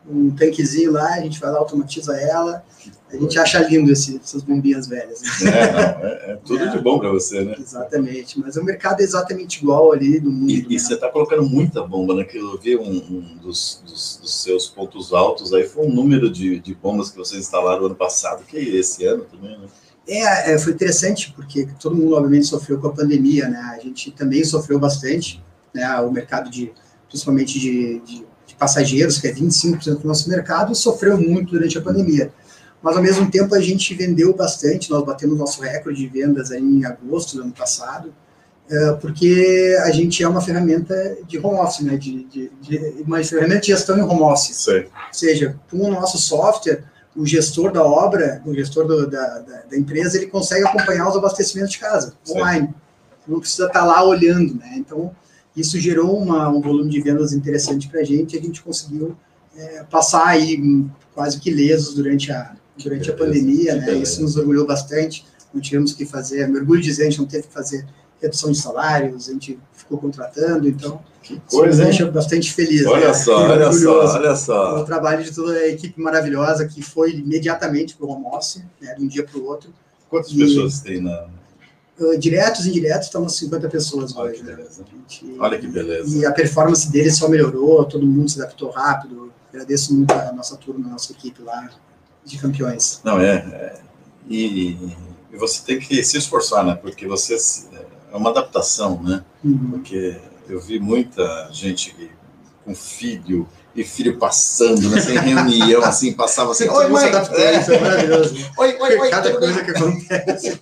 um tanquezinho lá, a gente vai lá, automatiza ela, a gente acha lindo esse, essas bombinhas velhas. né?
É, é, é tudo de bom pra você, né?
Exatamente, mas o mercado é exatamente igual ali do mundo.
E, e
né?
você está colocando muita bomba, né? Que eu vi um, um dos, dos- dos seus pontos altos aí foi o número de, de bombas que vocês instalaram ano passado, que esse ano também, né?
É, é, foi interessante, porque todo mundo, obviamente, sofreu com a pandemia, né? A gente também sofreu bastante, né? O mercado de, principalmente de, de, de passageiros, que é 25% do nosso mercado, sofreu muito durante a pandemia. Mas, ao mesmo tempo, a gente vendeu bastante, nós batemos nosso recorde de vendas aí em agosto do ano passado, é, porque a gente é uma ferramenta de home office, né? De, de, de, uma ferramenta de gestão em home office.
Sei.
Ou seja, com o nosso software, o gestor da obra, o gestor do- da, da, da empresa, ele consegue acompanhar os abastecimentos de casa,
Sim.
online. Não precisa estar lá olhando, né? Então, isso gerou uma, um volume de vendas interessante para a gente, a gente conseguiu é, passar aí hum, quase que lesos durante a, durante a
beleza,
pandemia, né?
beleza.
Isso nos orgulhou bastante, não tivemos que fazer, me orgulho de dizer, a gente não teve que fazer redução de salários, a gente ficou contratando, então,
Que coisa, hein?
deixa bastante feliz.
Olha
né?
só, olha só, olha
o
só.
trabalho de toda a equipe maravilhosa que foi imediatamente para o office, né, de um dia para o outro.
Quantas
E-
pessoas tem na.
Uh, diretos e indiretos, estamos 50 pessoas
Olha
hoje.
que
né?
beleza.
Gente-
Olha que beleza.
E a performance deles só melhorou, todo mundo se adaptou rápido. Agradeço muito a nossa turma, a nossa equipe lá de campeões.
Não, é. é e, e você tem que se esforçar, né? Porque você. É uma adaptação, né?
Uhum.
Porque eu vi muita gente com filho e filho passando, né, sem reunião, assim, passava assim, oi, mãe, é,
isso é maravilhoso.
oi, oi, oi,
Cada coisa que acontece.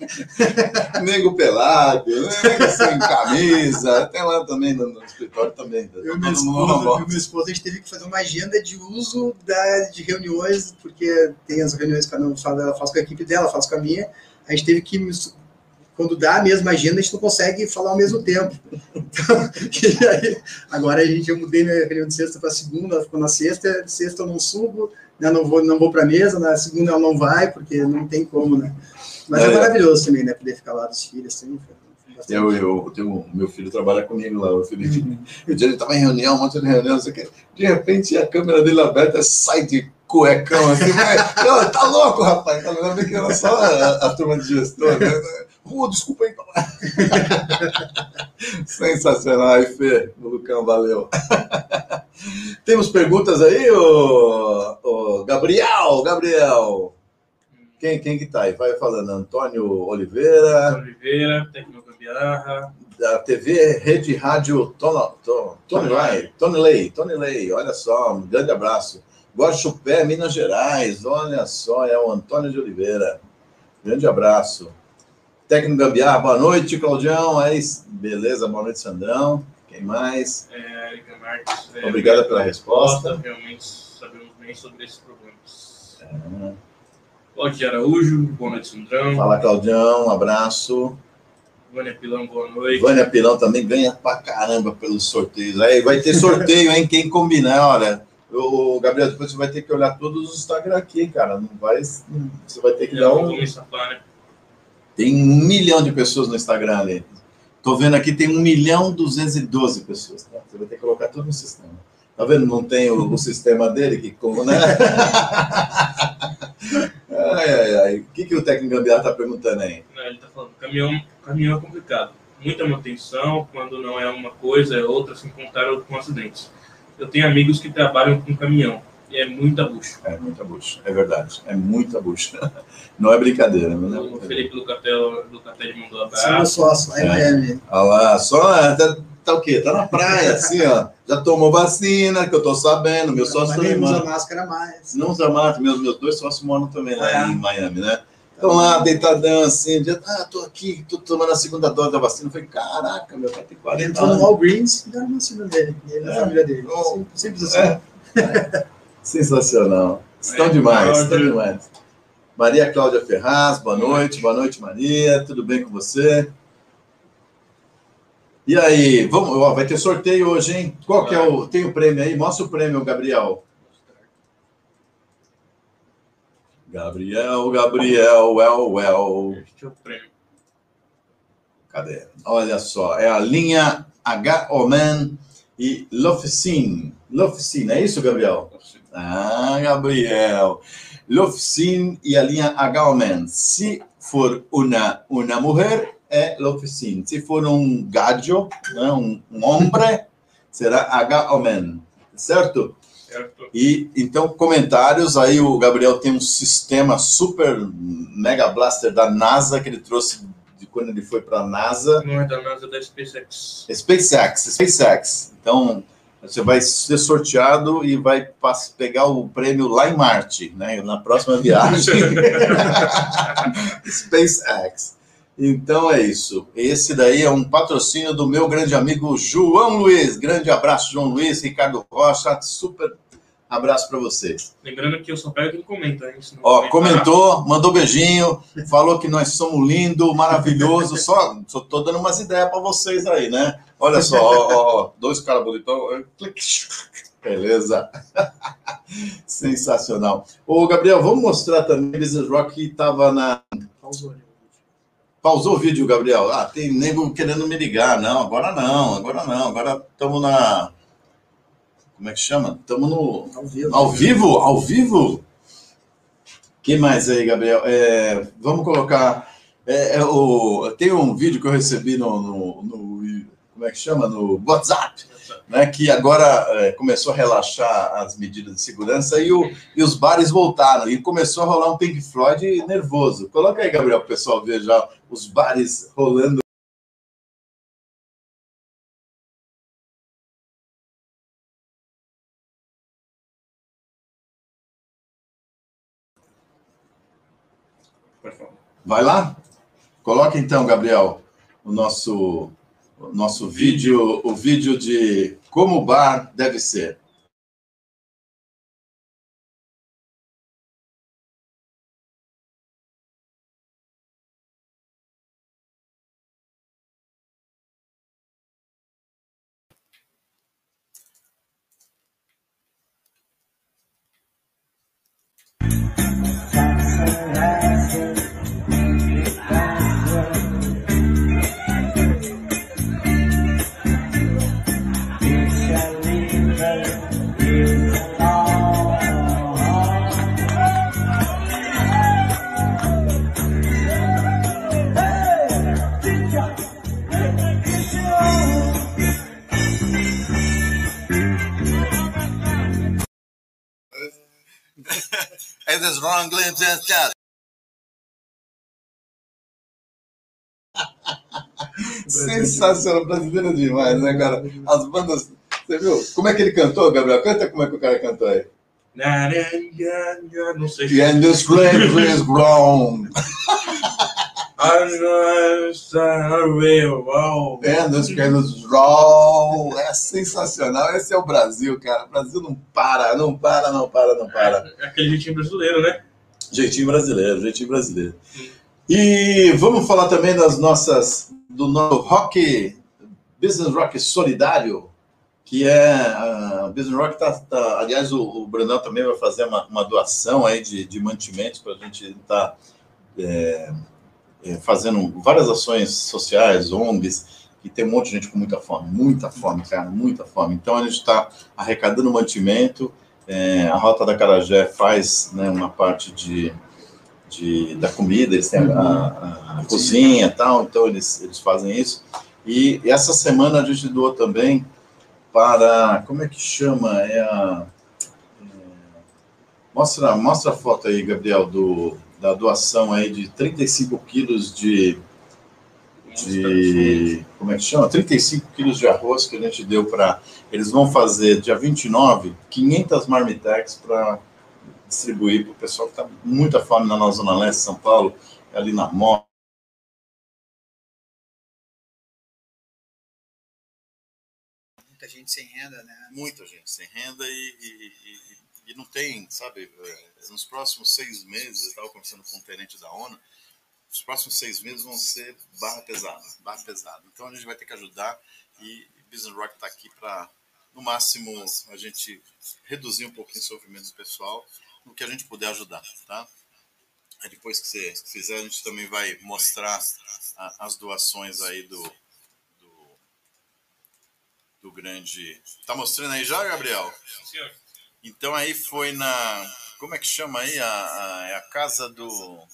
[LAUGHS]
nego pelado, nego sem camisa, até lá também, no, no escritório também, tá
Eu e minha
todo mundo
esposa,
normal.
eu e minha esposa, a gente teve que fazer uma agenda de uso da, de reuniões, porque tem as reuniões que cada um faz, ela faz com a equipe dela, faz com a minha. A gente teve que, quando dá a mesma agenda, a gente não consegue falar ao mesmo tempo. [LAUGHS] Então, aí, agora a gente, eu mudei minha reunião de sexta para segunda, ela ficou na sexta, sexta eu não subo, né, não vou, não vou para a mesa, na segunda ela não vai, porque não tem como, né? Mas é,
É.
maravilhoso também, né, poder ficar lá dos filhos, assim,
Eu, eu, tenho, meu filho trabalha comigo lá, o Felipe.
Uhum.
Um dia ele estava em reunião, um monte de reunião, não sei o quê. De repente a câmera dele aberta sai de cuecão assim. mas, "Não, tá louco, rapaz. Tá vendo que era só a, a turma de gestor. Né? Ô, desculpa aí. [LAUGHS] Sensacional, aí, Fê. Lucão, valeu. [LAUGHS] Temos perguntas aí, ô, ô, Gabriel? Gabriel. Quem, quem que tá aí? Vai falando. Antônio Oliveira
Oliveira, Técnico Gambiarra,
da TV Rede Rádio Tony, Tony, Tony, Lai, Tony Lay, Tony Lay, olha só, um grande abraço. Guaxupé, Minas Gerais, olha só, é o Antônio de Oliveira. Grande abraço. Técnico Gambiarra, boa noite, Claudião. É isso. Beleza, boa noite, Sandrão. Quem mais?
é, Erika Marques. é,
Obrigada pela resposta.
Realmente sabemos bem sobre esses problemas. Claudio Araújo, boa noite, Sandrão.
Fala, Claudião, um abraço.
Vânia Pilão, boa noite.
Vânia Pilão também ganha pra caramba pelos sorteios. Aí vai ter sorteio, hein? Quem combinar, olha. O Gabriel, depois você vai ter que olhar todos os Instagram aqui, cara. Não vai. Você vai ter que dar um.
né?
Tem um milhão de pessoas no Instagram ali. Tô vendo aqui, tem um milhão duzentos e doze pessoas. Tá? Você vai ter que colocar tudo no sistema. Tá vendo? Não tem o, o sistema dele, que como, né? [LAUGHS] ai, ai, ai. O que, que o técnico Gambiarra tá perguntando aí?
Não, ele tá falando, caminhão, caminhão é complicado. Muita manutenção, quando não é uma coisa, é outra, sem contar com acidentes. Eu tenho amigos que trabalham com caminhão, e é muita bucha.
É muita bucha, é verdade. É muita bucha. [LAUGHS] Não é brincadeira, não é
O
brincadeira.
Felipe Lucatel, Lucatelli mandou
Esse é meu
abraço.
sócio, lá em
É.
Miami.
Olha lá, só tá, tá o quê? Tá na praia, assim, ó. Já tomou vacina, que eu tô sabendo. Meu sócio também
usa
mora.
máscara mais.
Não usa máscara, meus, meus dois sócios moram também lá
É.
em Miami, né? Estão lá, deitadão, assim, de, ah, tô aqui, tô tomando a segunda dose da vacina. Eu falei, caraca, meu pai tem
Ele
40
entrou no. Walgreens e deram uma vacina dele. E ele a
É.
família dele.
Oh.
Sim- Simples assim.
É. Sensacional. Estão
É,
demais, estão demais. Maria Cláudia Ferraz, boa noite. Boa noite, Maria. Tudo bem com você? E aí, vamos, ó, vai ter sorteio hoje, hein? Qual que é o. Tem o prêmio aí? Mostra o prêmio, Gabriel. Gabriel, Gabriel, well, well.
Este é o prêmio.
Cadê? Olha só, é a linha H-Oman e Lofsin. Lofsin, é isso, Gabriel? Ah, Gabriel. Lofsin e a linha H-Oman. Se for uma, uma mulher, é Lofsin. Se for um gajo, né, um, um homem, será H-Oman. Certo?
Certo?
E então, comentários. Aí o Gabriel tem um sistema super mega blaster da NASA que ele trouxe de quando ele foi para a NASA.
Não é da NASA é da SpaceX.
SpaceX, SpaceX. Então, você vai ser sorteado e vai pegar o prêmio lá em Marte, né? Na próxima viagem. [LAUGHS] [LAUGHS] SpaceX. Então é isso. Esse daí é um patrocínio do meu grande amigo João Luiz. Grande abraço, João Luiz, Ricardo Rocha. Super abraço para vocês.
Lembrando que eu só pego quem comenta, hein?
Ó, comentou, mandou beijinho, falou que nós somos lindo, maravilhoso. Só, só tô dando umas ideias para vocês aí, né? Olha só, ó, ó, dois caras bonitão. Beleza. [LAUGHS] Sensacional. Ô, Gabriel, vamos mostrar também. Business Rock estava na.
Pausou
o vídeo, Gabriel. Ah, tem nego querendo me ligar. Não, agora não, agora não. Agora estamos na. Como é que chama? Estamos no.
Ao vivo.
Ao vivo? Ao vivo? que mais aí, Gabriel? É, vamos colocar. é, é, o, tem um vídeo que eu recebi no, no- no- Como é que chama? No WhatsApp, né? Que agora é, começou a relaxar as medidas de segurança e, o, e os bares voltaram. E começou a rolar um Pink Floyd nervoso. Coloca aí, Gabriel, para o pessoal ver já os bares rolando. Vai lá? Coloca então, Gabriel, o nosso, o nosso vídeo, o vídeo de como o bar deve ser. [LAUGHS] Sensacional, brasileiro demais, né, cara? As bandas. Você viu? Como é que ele cantou, Gabriel? Canta como é que o cara cantou aí.
Não sei
And the slave is grown. Is grown. [LAUGHS] É sensacional. Esse é o Brasil, cara. O Brasil não para, não para, não para, não para.
É aquele jeitinho brasileiro, né?
Jeitinho brasileiro, jeitinho brasileiro. E vamos falar também das nossas, do nosso rock, Business Rock Solidário, que é, a Business Rock tá, tá- aliás, o, o Brunão também vai fazer uma, uma doação aí de, de mantimentos para a gente estar fazendo várias ações sociais, ONGs, que tem um monte de gente com muita fome, muita fome, cara, muita fome. Então a gente está arrecadando mantimento, é, a Rota da Carajé faz né, uma parte de, de, da comida, eles têm a, a- a cozinha e tal, então eles, eles fazem isso. E essa semana a gente doou também para, como é que chama? É a, é, mostra, mostra a foto aí, Gabriel, do, da doação aí de 35 quilos de, de como é que chama? 35 quilos de arroz que a gente deu para. Eles vão fazer dia 29, 500 marmitex para distribuir para o pessoal que está com muita fome na nossa Zona Leste, São Paulo, ali na Moca.
Muita gente sem renda, né?
Muita gente sem renda e, e, e, e não tem, sabe, eh, nos próximos seis meses, eu estava conversando com um tenente da ONU, os próximos seis meses vão ser barra pesada, barra pesada. Então a gente vai ter que ajudar e Business Rock está aqui para, no máximo, a gente reduzir um pouquinho o sofrimento do pessoal, no que a gente puder ajudar, tá? Aí depois que você fizer, a gente também vai mostrar a, as doações aí do, do, do grande. Tá mostrando aí já, Gabriel?
Senhor,
Então aí foi na. Como é que chama aí? A, a, é a casa do.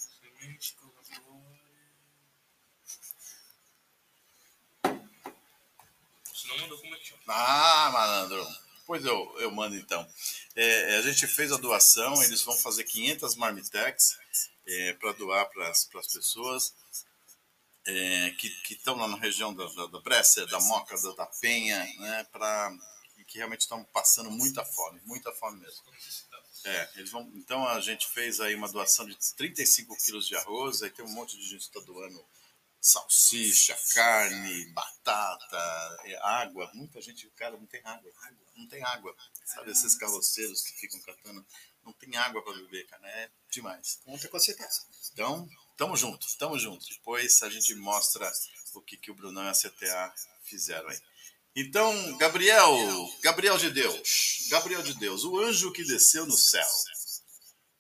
É?
Ah, malandro. Pois eu, eu mando então. É, a gente fez a doação, eles vão fazer 500 marmitex para doar para as pessoas é, que estão lá na região da, da, da da Moca, da, da Penha, né, pra, que realmente estão passando muita fome, muita fome mesmo. É, eles vão, então a gente fez aí uma doação de 35 quilos de arroz, aí tem um monte de gente que está doando salsicha, carne, batata, é, água. Muita gente, cara, não tem água. Não tem água. Sabe, esses carroceiros que ficam catando, não tem água para beber, cara. É demais.
Conta com certeza.
Então, tamo junto, tamo junto. Depois a gente mostra o que, que o Brunão e a CTA fizeram aí. Então, Gabriel, Gabriel de Deus, Gabriel de Deus, o anjo que desceu no céu.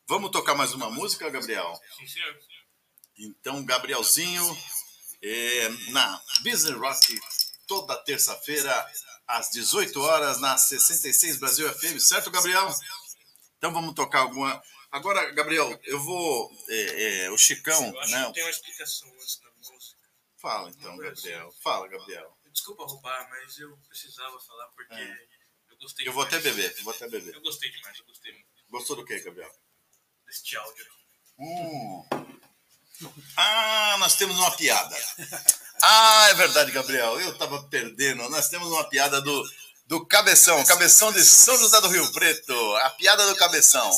Vamos tocar mais uma música, Gabriel?
Sim, senhor.
Então, Gabrielzinho, é, na Business Rock, toda terça-feira, às 18 horas, na 66 Brasil FM, certo, Gabriel? Então vamos tocar alguma. Agora, Gabriel, eu vou. é, é, o Chicão,
Eu acho
né?
que tem uma explicação antes da música.
Fala então, Gabriel. Fala, Gabriel.
Desculpa roubar, mas eu precisava falar porque
É.
eu gostei
Eu vou até beber, vou até beber.
Eu gostei demais, eu gostei muito
Gostou do que, Gabriel?
deste áudio.
Hum. Ah, nós temos uma piada. Ah, é verdade, Gabriel. Eu tava perdendo. Nós temos uma piada do, do Cabeção, Cabeção de São José do Rio Preto. A piada do Cabeção.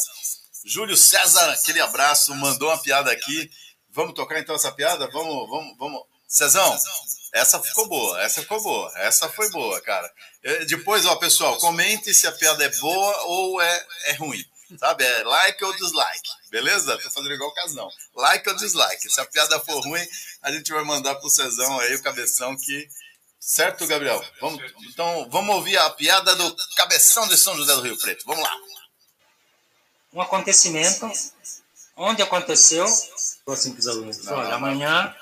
Júlio César, aquele abraço, mandou uma piada aqui. Vamos tocar então essa piada? Vamos, vamos, vamos. Cezão, essa ficou boa, essa ficou boa, essa foi boa, cara. Eh, Depois, ó, pessoal, comente se a piada é boa ou é, é ruim. Sabe? É like ou dislike. Beleza? Tô fazendo igual o Casão. Like ou dislike. Se a piada for ruim, a gente vai mandar pro Cezão aí, o cabeção que. Certo, Gabriel? Vamos, então, vamos ouvir a piada do cabeção de São José do Rio Preto. Vamos lá.
um acontecimento onde aconteceu, falou assim para os alunos, olha, amanhã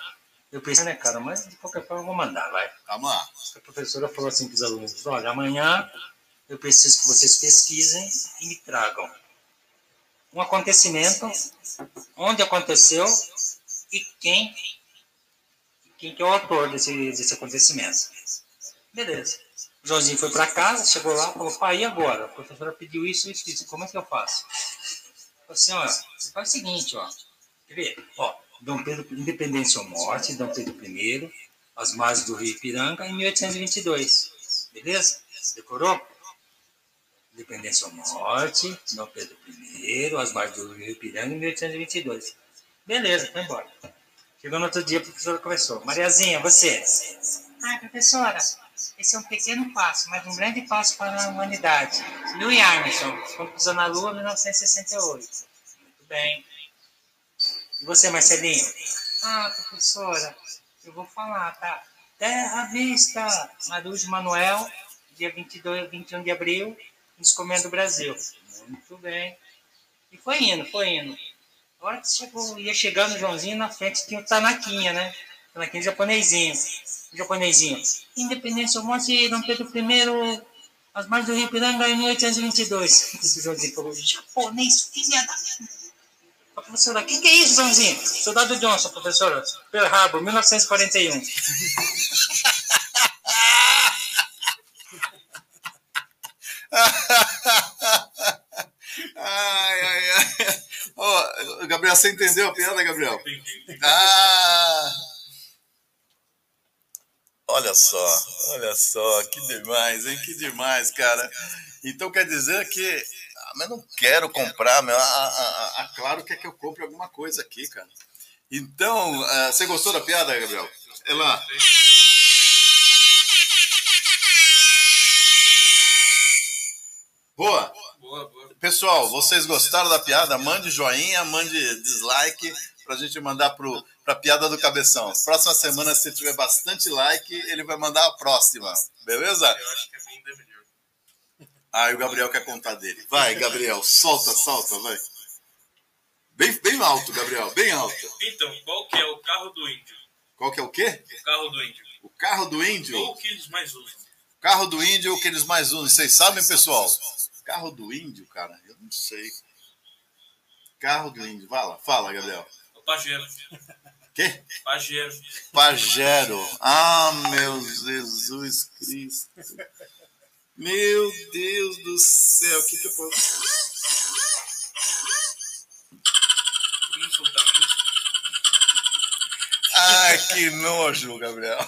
eu preciso, né, cara, mas de qualquer forma eu vou mandar, vai.
Vamos lá.
A professora falou assim para os alunos, olha, amanhã eu preciso que vocês pesquisem e me tragam um acontecimento, onde aconteceu e quem, quem que é o autor desse, desse acontecimento. Beleza. O Joãozinho foi para casa, chegou lá, falou, pai, e agora? A professora pediu isso isso, isso, como é que eu faço? Falei assim, ó, você faz o seguinte, ó, quer ver? Ó, Dom Pedro, Independência ou Morte, Dom Pedro I, as margens do Rio Ipiranga, em 1822, beleza? Decorou? Independência ou Morte, Dom Pedro I, as margens do Rio Ipiranga, em 1822. Beleza, foi embora. Chegou no outro dia, a professora começou. Mariazinha, você? Ai, professora, esse é um pequeno passo, mas um grande passo para a humanidade. Louis Armstrong, quando pisou na Lua em 1968. Muito bem. E você, Marcelinho? Ah, professora, eu vou falar, tá? Terra à vista, Marujo Manuel, dia 22, 21 de abril, Descomendo do Brasil. Muito bem. E foi indo, foi indo. A hora que chegou, ia chegando o Joãozinho, na frente tinha o Tanaquinha, né? Tanaquinha japonesinho. Japonesinho. Independência ou morte, Dom Pedro I, as margens do Rio Piranga em 1822. [LAUGHS] Esse Joãozinho falou, japonês, filha da... A professora, o que, que é isso, Joãozinho? Soldado Johnson, professora. Pearl Harbor, 1941.
Ai, ai, ai. Você entendeu a piada, Gabriel? Ah! Olha só, olha só, que demais, hein? Que demais, cara. Então quer dizer que mas não quero comprar. Meu. A, a, a Claro quer que eu compre alguma coisa aqui, cara. Então, uh, você gostou da piada, Gabriel? É lá. Boa.
Boa, boa.
Pessoal, vocês gostaram da piada? Mande joinha, mande dislike pra gente mandar pro, pra piada do cabeção. Próxima semana, se tiver bastante like, ele vai mandar a próxima. Beleza?
Eu acho que é bem melhor.
Ah, e o Gabriel quer contar dele. Vai, Gabriel, solta, solta, vai. Bem, bem alto, Gabriel, bem alto.
Então, qual que é o carro do índio?
Qual que é o quê?
O carro do índio.
O carro do índio?
Qual que eles mais usam?
Carro do índio é o que eles mais usam. Vocês sabem, pessoal? Carro do índio, cara? Eu não sei. Carro do índio. Fala, fala, Gabriel.
O Pajero.
Quê?
Pajero.
Pajero. Ah, meu Jesus Cristo. Meu Deus do céu, o que, que eu posso. Ai, que nojo, Gabriel.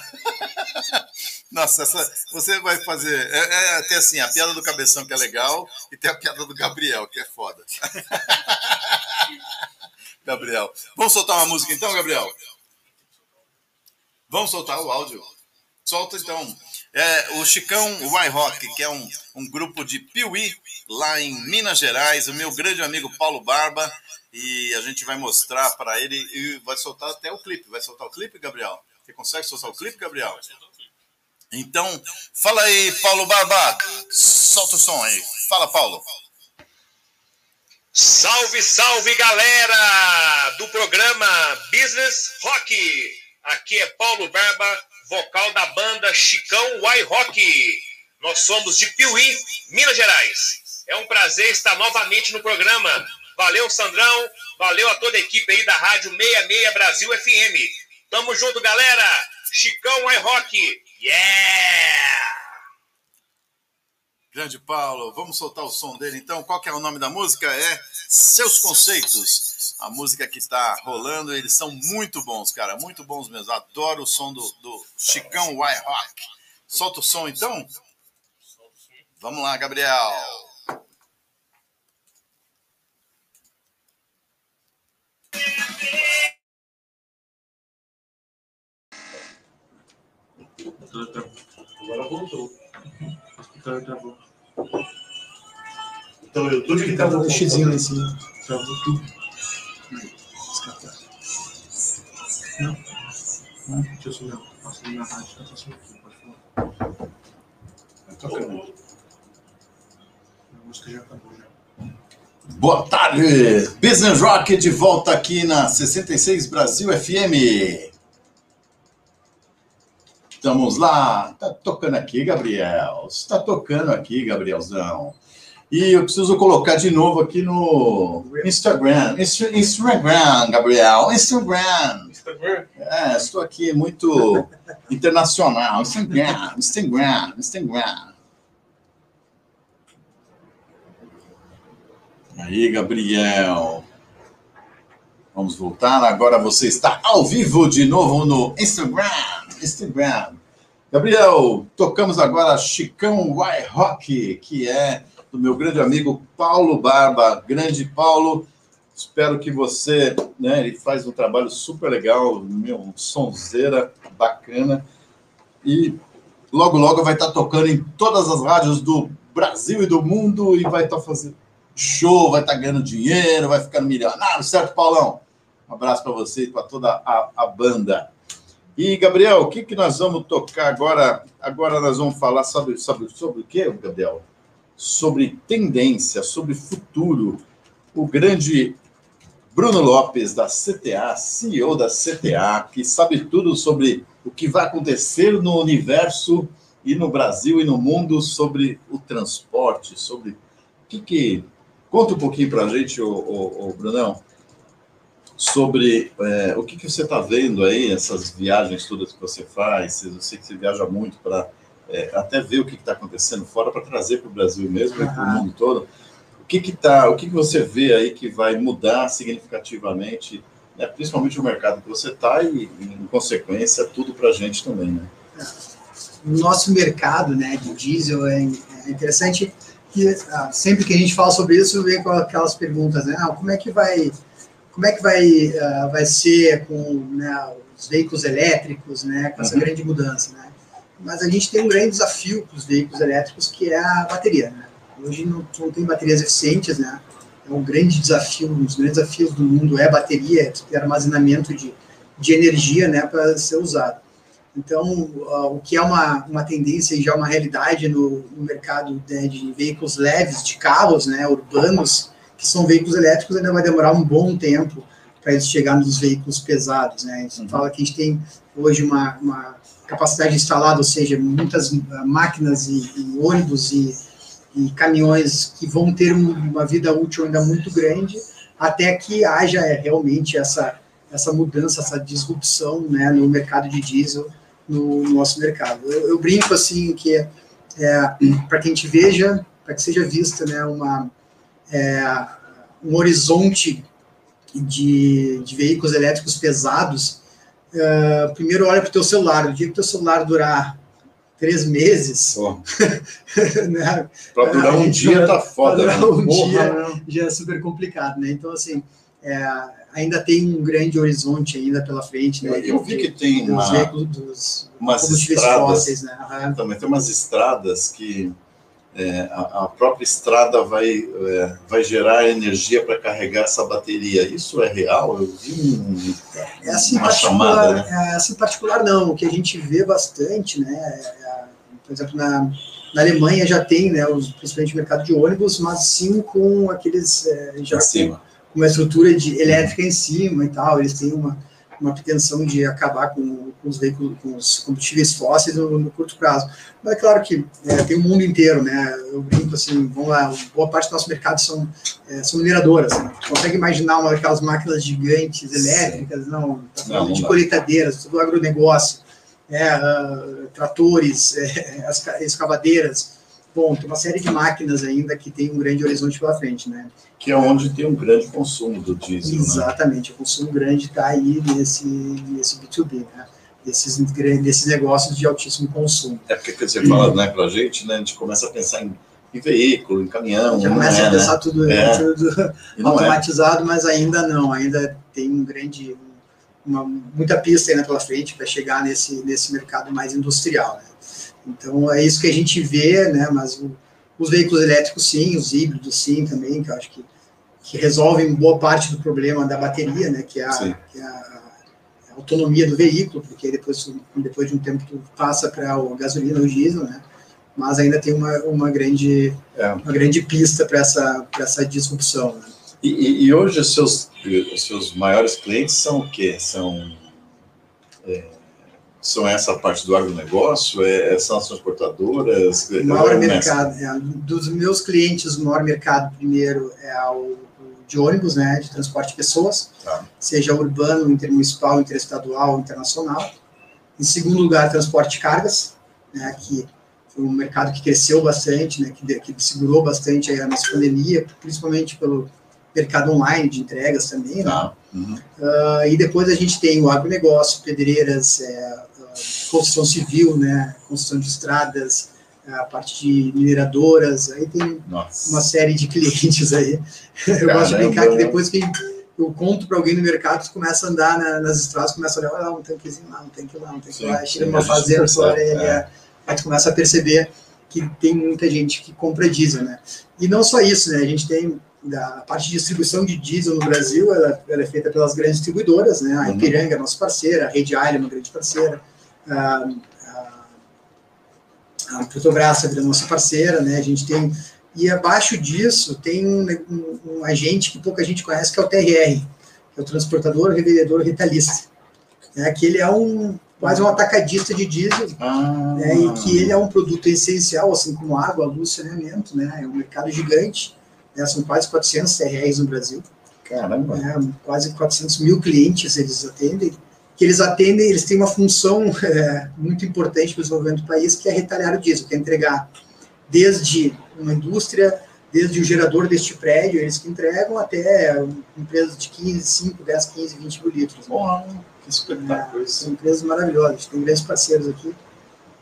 Nossa, essa, você vai fazer. É, é, até assim, a piada do cabeção que é legal e tem a piada do Gabriel, que é foda. [LAUGHS] Gabriel. Vamos soltar uma música então, Gabriel? Vamos soltar o áudio. Solta então. É, o Chicão Y Rock, que é um, um grupo de Piuí, lá em Minas Gerais, o meu grande amigo Paulo Barba. E a gente vai mostrar para ele e vai soltar até o clipe. Vai soltar o clipe, Gabriel? Você consegue soltar o clipe, Gabriel? Então, fala aí, Paulo Barba. Solta o som aí. Fala, Paulo.
Salve, salve galera do programa Business Rock. Aqui é Paulo Barba, vocal da banda Chicão Y Rock. Nós somos de Piuí, Minas Gerais. É um prazer estar novamente no programa. Valeu, Sandrão. Valeu a toda a equipe aí da Rádio 66 Brasil FM. Tamo junto, galera. Chicão Y Rock. Yeah!
Grande Paulo, vamos soltar o som dele então. Qual que é o nome da música? É Seus Conceitos. A música que está rolando, eles são muito bons, cara, muito bons mesmo. Adoro o som do, do Chicão Y Rock. Solta o som então? Vamos lá, Gabriel.
Agora voltou. Então, tá bom.
Então, o YouTube que tá
Tava o xizinho lá em cima.
Travou tudo. Não? Não, deixa eu subir. Posso subir na rádio, tá passando aqui, pode falar. Tá tocando. A música já acabou, já.
Boa tarde! Business Rock de volta aqui na 66 Brasil FM. Estamos lá. Tá tocando aqui, Gabriel. Está tocando aqui, Gabrielzão. E eu preciso colocar de novo aqui no Instagram. Insta- Instagram, Gabriel. Instagram.
Instagram?
É, estou aqui muito internacional. Instagram, Instagram, Instagram. Aí, Gabriel. Vamos voltar. Agora você está ao vivo de novo no Instagram. Instagram. Gabriel, tocamos agora Chicão Y Rock, que é do meu grande amigo Paulo Barba. Grande Paulo, espero que você, né, ele faz um trabalho super legal, meu, sonzeira bacana. E logo, logo vai estar tocando em todas as rádios do Brasil e do mundo e vai estar fazendo show, vai estar ganhando dinheiro, vai ficando milionário, certo, Paulão? Um abraço para você e para toda a, a banda. E, Gabriel, o que, que nós vamos tocar agora? Agora nós vamos falar sobre, sobre, sobre o quê, Gabriel? Sobre tendência, sobre futuro. O grande Bruno Lopes, da CTA, CEO da CTA, que sabe tudo sobre o que vai acontecer no universo e no Brasil e no mundo sobre o transporte, sobre o que que... Conta um pouquinho para a gente, ô, ô, ô, Brunão, sobre é, o que, que você está vendo aí, essas viagens todas que você faz. Eu sei que você viaja muito para é, até ver o que está acontecendo fora para trazer para o Brasil mesmo e para o mundo todo. O que que tá, o que que você vê aí que vai mudar significativamente, né, principalmente o mercado que você está e, em consequência, tudo para a gente também, né?
o nosso mercado né, de diesel é, é interessante que ah, sempre que a gente fala sobre isso, vem com aquelas perguntas, né? Ah, como é que vai, como é que vai, ah, vai ser com né, os veículos elétricos, né? Com essa
Uhum.
grande mudança, né? Mas a gente tem um grande desafio para os veículos elétricos, que é a bateria, né? Hoje não, não tem baterias eficientes, né? É um grande desafio, um dos grandes desafios do mundo é a bateria, é armazenamento de, de energia, né? Para ser usado. Então, ah, o que é uma, uma tendência e já uma realidade no, no mercado né, de veículos leves, de carros né, urbanos, que são veículos elétricos, ainda vai demorar um bom tempo para eles chegarem nos veículos pesados. Né? A gente
Uhum.
fala que a gente tem hoje uma, uma capacidade instalada, ou seja, muitas ah, máquinas e, e ônibus e, e caminhões que vão ter um- uma vida útil ainda muito grande, até que haja é, realmente essa, essa mudança, essa disrupção né, no mercado de diesel no, no nosso mercado. Eu, eu brinco assim que é, para que a gente veja, para que seja vista né, uma, é, um horizonte de, de veículos elétricos pesados, é, primeiro olha para o teu celular. O dia que o teu celular durar três meses,
Pô, [LAUGHS]
né,
Pra durar um dia
vai-
tá foda.
pra durar
né?
um
Porra,
dia.
né?
já é super complicado, né? Então, assim, é, ainda tem um grande horizonte ainda pela frente, né?
Eu, eu vi que tem
dos
uma,
veículos, dos
umas estradas,
fósseis, né? Aham.
também tem umas estradas que é, a, a própria estrada vai, é, vai gerar energia para carregar essa bateria. Isso é real? Eu vi um,
Essa em
uma
particular,
chamada, né?
é, essa em particular não. O que a gente vê bastante, né? é, por exemplo, na, na Alemanha já tem, né? Os, principalmente o mercado de ônibus, mas sim com aqueles é, já
cima.
com uma estrutura de elétrica em cima e tal. Eles têm uma, uma pretensão de acabar com, com os veículos, com os combustíveis fósseis no, no curto prazo. Mas é claro que é, tem o mundo inteiro, né? Eu brinco assim, vamos lá, boa parte do nosso mercado são, é, são mineradoras. Né? Tu consegue imaginar uma daquelas máquinas gigantes elétricas? Não, tá falando
Não,
de
dá.
colheitadeiras, tudo agronegócio, é, ah, tratores, é, as ca- escavadeiras. Bom, tem uma série de máquinas ainda que tem um grande horizonte pela frente, né?
Que é onde tem um grande consumo do diesel. Né?
Exatamente, o consumo grande está aí nesse, nesse B2B, né? Desses, desses negócios de altíssimo consumo.
É porque quando você fala né, para a gente, né, a gente começa a pensar em, em veículo, em caminhão.
Já
não
começa
é,
a pensar
né?
tudo,
É.
tudo
é.
automatizado, mas ainda não, ainda tem um grande, uma, muita pista ainda pela frente para chegar nesse, nesse mercado mais industrial. Né? Então é isso que a gente vê, né? Mas o- os veículos elétricos sim, os híbridos sim também, que eu acho que, que resolvem boa parte do problema da bateria, né? Que é a, que é a autonomia do veículo, porque depois, depois de um tempo tu passa para o gasolina ou diesel, né? Mas ainda tem uma, uma grande
É.
uma grande pista para essa essa disrupção. Né?
E, e- hoje os seus, os seus maiores clientes são o quê? São, é, são essa parte do agronegócio? É, são as transportadoras?
O maior
É,
mercado, é, dos meus clientes, o maior mercado primeiro é o de ônibus, né, de transporte de pessoas,
Tá.
seja urbano, intermunicipal, interestadual, internacional. Em segundo lugar, transporte de cargas, né, que foi um mercado que cresceu bastante, né, que, que segurou bastante aí a nossa pandemia, principalmente pelo mercado online de entregas também, né?
Tá. Uhum.
Ah, e depois a gente tem o agronegócio, pedreiras, é, ah, construção civil, né, construção de estradas, a parte de mineradoras, aí tem
Nossa.
uma série de clientes aí. [LAUGHS] Eu gosto de
Caramba.
brincar que depois que eu conto para alguém no mercado, tu começa a andar na- nas estradas, começa a olhar, olha lá, um tanquezinho lá, um tanque lá, um tanque
Sim,
lá, chega numa
a gente
fazenda, ele
é.
é- aí tu começa a perceber que tem muita gente que compra diesel, né? E não só isso, né? A gente tem da parte de distribuição de diesel no Brasil, ela, ela é feita pelas grandes distribuidoras, né? A
Uhum.
Ipiranga é nossa parceira, a Rede Alha é uma grande parceira, a, a, a Petrobras é nossa parceira, né? A gente tem e abaixo disso tem um, um, um agente que pouca gente conhece que é o TRR, que é o transportador, revendedor, retalhista, né? Que ele é um quase um atacadista de diesel
Ah,
né, e que ele é um produto essencial, assim como água, luz, saneamento, né, é um mercado gigante, né, são quase 400 TRRs no Brasil,
Caramba.
né, quase 400 mil clientes eles atendem, que eles atendem, eles têm uma função [LAUGHS] é, muito importante para o desenvolvimento do país, que é retalhar o diesel, que é entregar desde uma indústria, desde o gerador deste prédio, eles que entregam, até empresas de 15, 5, 10, 15, 20 mil litros. né.
Porra, que espetáculo isso.
São empresas maravilhosas, tem grandes parceiros aqui.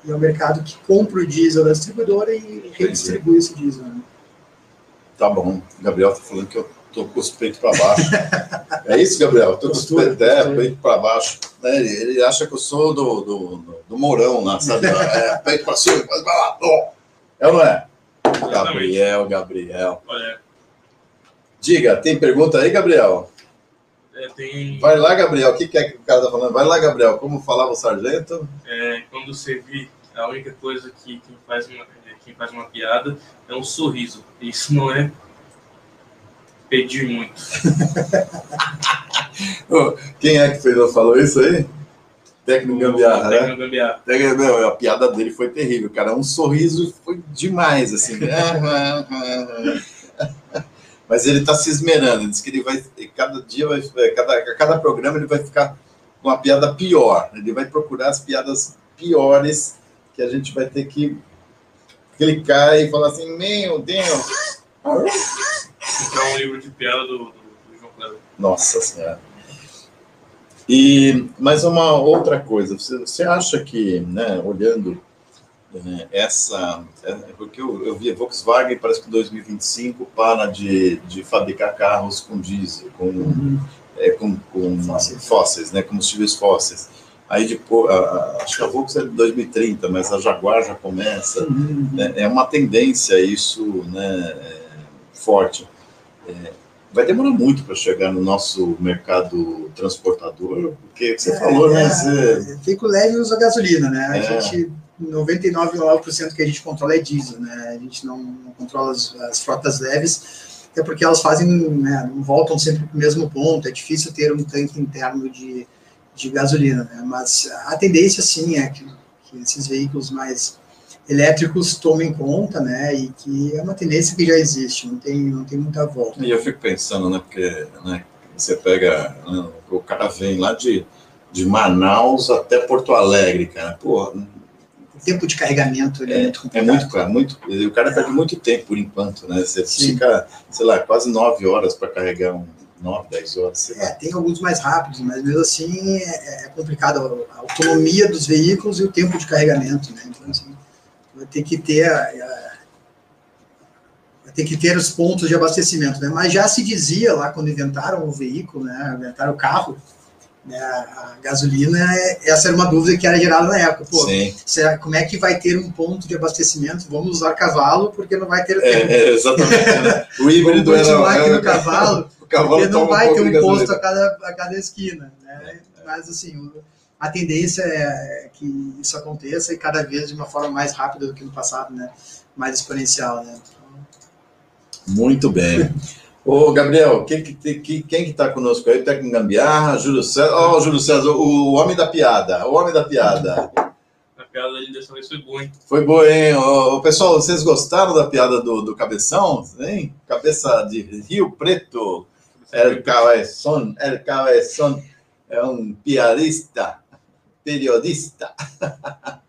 E é um mercado que compra o diesel da distribuidora e redistribui esse diesel. Né?
Tá bom. O Gabriel tá falando que eu tô com os peitos para baixo. [LAUGHS] é isso, Gabriel? Tô com os peitos, é, peito para baixo. Né, Ele, ele acha que eu sou do, do, do Mourão lá, sabe? É, peito para cima, depois vai lá. É ou não é? Gabriel, Gabriel.
Olha,
Diga, tem pergunta aí, Gabriel?
é, tem.
Vai lá, Gabriel. O que que é que o cara tá falando? Vai lá, Gabriel. Como falava o sargento?
é, quando você vê a única coisa que quem faz uma, quem faz uma piada é um sorriso. Isso não é pedir muito. [LAUGHS]
Quem é que fez, falou isso aí? Técnico Gambiarra, né?
Técnico Gambiarra.
Meu, a piada dele foi terrível, cara. Um sorriso foi demais, assim. [LAUGHS] [LAUGHS] Mas ele tá se esmerando. Diz que ele vai, cada dia, vai, cada, cada programa ele vai ficar com uma piada pior. Ele vai procurar as piadas piores que a gente vai ter que clicar e falar assim: Meu Deus.
Comprar um livro de piada do, do, do João Kleber.
Nossa Senhora. E mais uma outra coisa, você, você acha que, né, olhando né, essa, é, porque eu, eu vi a Volkswagen parece que em 2025 para de, de fabricar carros com diesel, com, é, com, com
Fósseis.
fósseis, né, combustíveis fósseis. Aí depois, a- a- acho que a Volkswagen é de 2030, mas a Jaguar já começa.
Uhum.
É, é uma tendência isso, né, é, forte. É, vai demorar muito para chegar no nosso mercado transportador, porque você falou, né? Você,
Veículo leve usa gasolina, né? A
É.
gente, 99,9% que a gente controla é diesel, né? A gente não, não controla as, as frotas leves, até porque elas fazem, né, não voltam sempre para o mesmo ponto, é difícil ter um tanque interno de, de gasolina, né? Mas a tendência, sim, é que, que esses veículos mais elétricos tomem conta, né? E que é uma tendência que já existe, não tem, não tem muita volta.
e eu fico pensando, né? Porque né, você pega, né, o cara vem lá de, de Manaus até Porto Alegre, cara. Pô,
O tempo de carregamento ele é, muito
é
complicado.
muito, cara, muito. O cara perde muito tempo por enquanto, né? Você
Sim.
fica, sei lá, quase nove horas para carregar um. Nove, dez horas, sei lá.
É, tem alguns mais rápidos, mas mesmo assim é, é complicado a autonomia dos veículos e o tempo de carregamento, né? Então, assim, vai ter que ter a- a- vai ter que ter os pontos de abastecimento, né? Mas já se dizia lá quando inventaram o veículo, né? Inventaram o carro, né? A gasolina, é- essa era uma dúvida que era gerada na época. Pô,
Sim,
será, como é que vai ter um ponto de abastecimento? Vamos usar cavalo porque não vai ter
é, é, exatamente. né? [LAUGHS] O híbrido
Vamos continuar aqui no cavalo. [LAUGHS]
o cavalo
Porque não vai
pouco
ter um posto a cada, a cada esquina, né? Mas, assim, o- a tendência é que isso aconteça e cada vez de uma forma mais rápida do que no passado, né? Mais exponencial, né?
Muito bem. [LAUGHS] Ô, Gabriel, quem que, quem que tá conosco aí? Técnico Gambiarra, Júlio César. Ó, Júlio César, o, o homem da piada. O homem da piada.
A piada dele dessa vez foi boa, hein?
Foi boa, hein? Ô, pessoal, vocês gostaram da piada do, do Cabeção? Hein? Cabeça de Rio Preto. El Cabeção, El Cabeção é um piadista, periodista. [LAUGHS]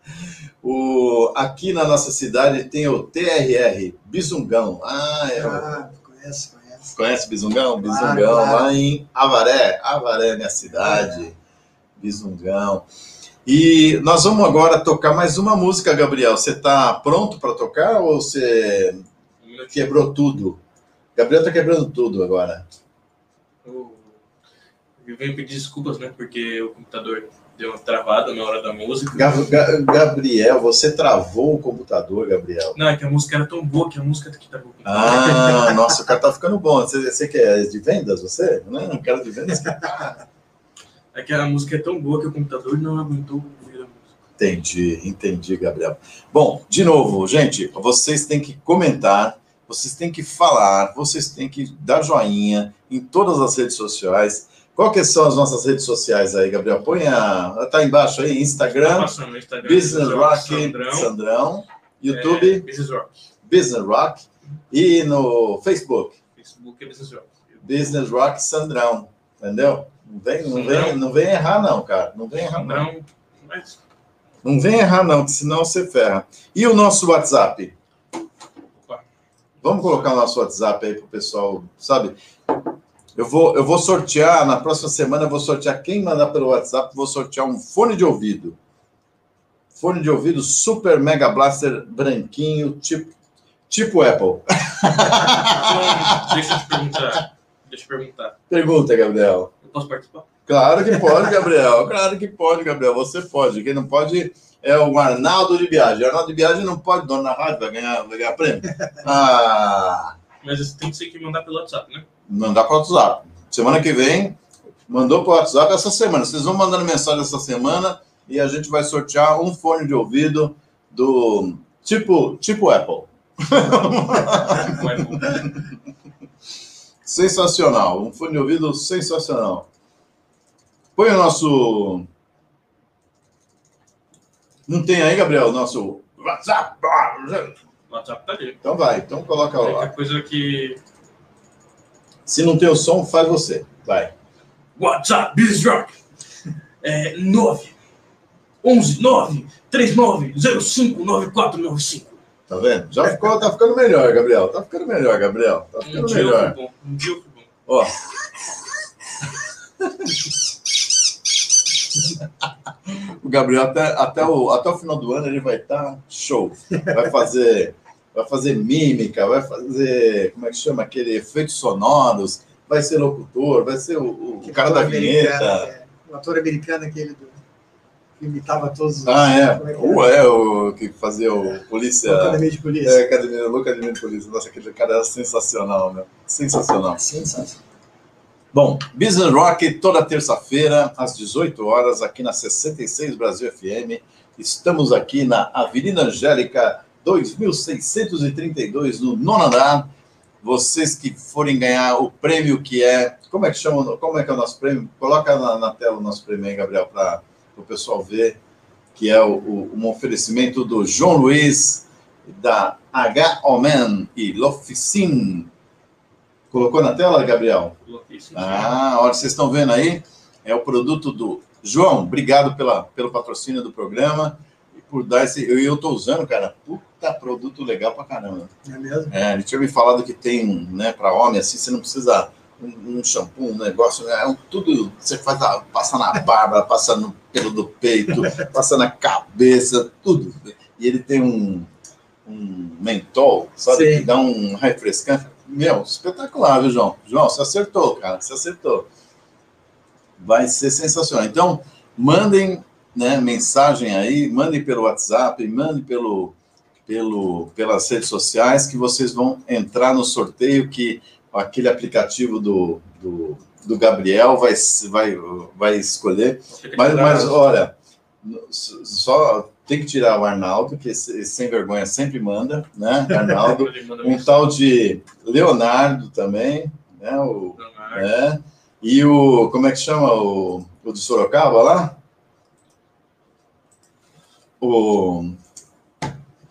o, aqui na nossa cidade tem o TRR, Bisungão. Ah, é o
Ah, conhece, conhece.
Conhece Bisungão?
Claro,
Bisungão,
claro.
lá em Avaré. Avaré é minha cidade. Bisungão. E nós vamos agora tocar mais uma música, Gabriel. Você está pronto para tocar ou você quebrou tudo? Gabriel está quebrando tudo agora.
Eu, eu venho pedir desculpas, né? Porque o computador deu uma travada na hora da música.
Ga- Ga- Gabriel, você travou o computador, Gabriel.
Não, é que a música era tão boa que a música que tá boa.
Ah, nossa, o cara tá ficando bom. Você, você que é de vendas, você? Não, um cara de vendas.
É que a música é tão boa que o computador não aguentou ouvir a música.
Entendi, entendi, Gabriel. Bom, de novo, gente, vocês têm que comentar, vocês têm que falar, vocês têm que dar joinha em todas as redes sociais. Qual que são as nossas redes sociais aí, Gabriel? Põe a. Tá embaixo aí,
Tá
Instagram,
no Instagram.
Business Rock
Sandrão,
Sandrão,
é,
YouTube,
Business Rock.
Business Rock e no Facebook,
Facebook é Business Rock.
Business Rock Sandrão, entendeu? Não vem, não vem, não vem errar, não, cara. Não vem errar, não.
Mas
Não vem errar, não, que senão você ferra. E o nosso WhatsApp?
Opa.
Vamos colocar o nosso WhatsApp aí pro pessoal, sabe? Eu vou, eu vou sortear, na próxima semana eu vou sortear, quem mandar pelo WhatsApp, vou sortear um fone de ouvido. Fone de ouvido Super Mega Blaster branquinho, tipo, tipo Apple.
Deixa eu te perguntar. Deixa eu perguntar.
Pergunta, Gabriel.
Eu posso participar?
Claro que pode, Gabriel. Claro que pode, Gabriel. Você pode. Quem não pode é o Arnaldo de Viagem. O Arnaldo de Viagem não pode, dono da rádio, vai ganhar, vai ganhar prêmio. Ah,
Mas isso tem que ser que mandar pelo WhatsApp, né?
mandar para o WhatsApp. Semana que vem, mandou para o WhatsApp essa semana. Vocês vão mandando mensagem essa semana e a gente vai sortear um fone de ouvido do tipo, tipo Apple.
Bom.
Sensacional. Um fone de ouvido sensacional. Põe o nosso. Não tem aí, Gabriel, o nosso WhatsApp?
WhatsApp tá ali.
Então vai, então coloca lá.
Qualquer coisa que.
Se não tem o som, faz você. Vai.
WhatsApp Business Rock. É 9 11 9 39 05 9495.
Tá vendo? Já ficou, tá ficando melhor, Gabriel. Tá ficando melhor, Gabriel. Tá
Um
ficando
dia eu
melhor.
fui bom. Um dia bom.
Ó. O Gabriel, até, até, o, até o final do ano, ele vai estar show. Vai fazer, vai fazer mímica, vai fazer, como é que chama? Aquele efeitos sonoros, vai ser locutor, vai ser o, o cara da vinheta.
é, o ator americano, aquele do, que imitava todos os.
Ah, é. O é o que fazia o polícia.
Academia de Polícia.
É, academia, Louca Academia de Polícia. Nossa, aquele cara era sensacional, meu. Sensacional.
Sensacional.
Bom, Business Rock toda terça-feira, às 18 horas, aqui na 66 Brasil FM. Estamos aqui na Avenida Angélica 2632, no nono andar. Vocês que forem ganhar o prêmio que é. Como é que chama? Como é que é o nosso prêmio? Coloca na, na tela o nosso prêmio aí, Gabriel, para o pessoal ver, que é o, o- um oferecimento do João Luiz, da H. Omen e L'Officine. Colocou na tela, Gabriel?
Coloquei sim.
Ah, olha, vocês estão vendo aí? É o produto do João. Obrigado pela, pelo patrocínio do programa e por dar esse. Eu estou usando, cara. Puta produto legal pra caramba.
É mesmo?
É, ele tinha me falado que tem, né, para homem assim, você não precisa um, um shampoo, um negócio, né, é um, tudo você faz, a- passa na barba, [LAUGHS] passa no pelo do peito, [LAUGHS] passa na cabeça, tudo. E ele tem um, um mentol, sabe,
Sim.
que dá um refrescante. Meu, espetacular, viu, João? João, você acertou, cara, você acertou. Vai ser sensacional. Então, mandem né, mensagem aí, mandem pelo WhatsApp, mandem pelo, pelo, pelas redes sociais que vocês vão entrar no sorteio que aquele aplicativo do, do, do Gabriel vai, vai, vai escolher. Mas, mas olha, só tem que tirar o Arnaldo, que esse, esse sem vergonha sempre manda, né? Arnaldo. [LAUGHS] Um tal de Leonardo também, né? O,
Leonardo.
é. E o, como é que chama o, o de Sorocaba lá? O.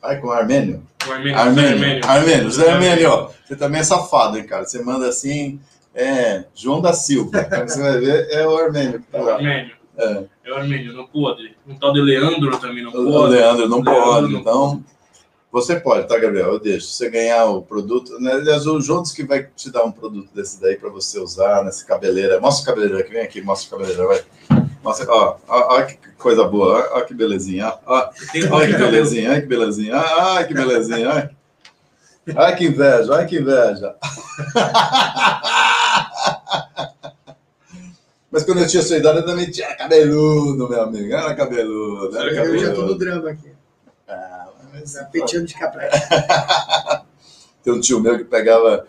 Ai, com o Armênio.
O Armênio.
Armênio. Armênio. José
Armênio.
Ó. Você também é safado, hein, cara? Você manda assim, é. João da Silva. Você vai ver, é o Armênio que tá
É o
lá.
Armênio.
É.
É o Armênio, não pode. Um tal de Leandro também não
O
pode.
Leandro não
Leandro
pode,
não
então. Você pode, tá, Gabriel? Eu deixo. Se você ganhar o produto. Né? Aliás, o João disse que vai te dar um produto desse daí para você usar nessa cabeleira. Mostra a cabeleira aqui, vem aqui, mostra a cabeleira, vai. Mostra, ó, ó, ó que coisa boa, ó, ó que belezinha, ó, ó, que belezinha, ó que belezinha, ó, ó que belezinha, ó. Ai que inveja, ai que inveja. [LAUGHS] Mas quando eu tinha sua idade, eu também tinha cabeludo, meu amigo. Era cabeludo, era
Eu
Eu já tô no drama aqui.
Ah, mas-
penteando de capré. [LAUGHS]
Tem um tio meu que pegava,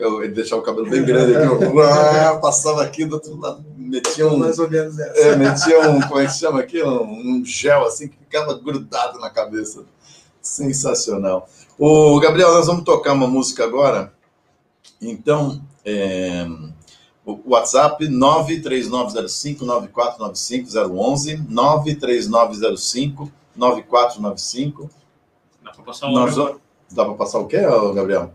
ele deixava o cabelo bem grande aqui, ó, [LAUGHS] passava aqui do outro lado, metia um,
Mais ou menos essa.
é, metia um, como é que chama aquilo? Um, um gel assim que ficava grudado na cabeça. Sensacional. O Gabriel, nós vamos tocar uma música agora. Então, é, o WhatsApp 93905-9495-011, 93905-9495.
Dá pra passar um
Nós
áudio,
vamos- Dá para passar o quê, Gabriel?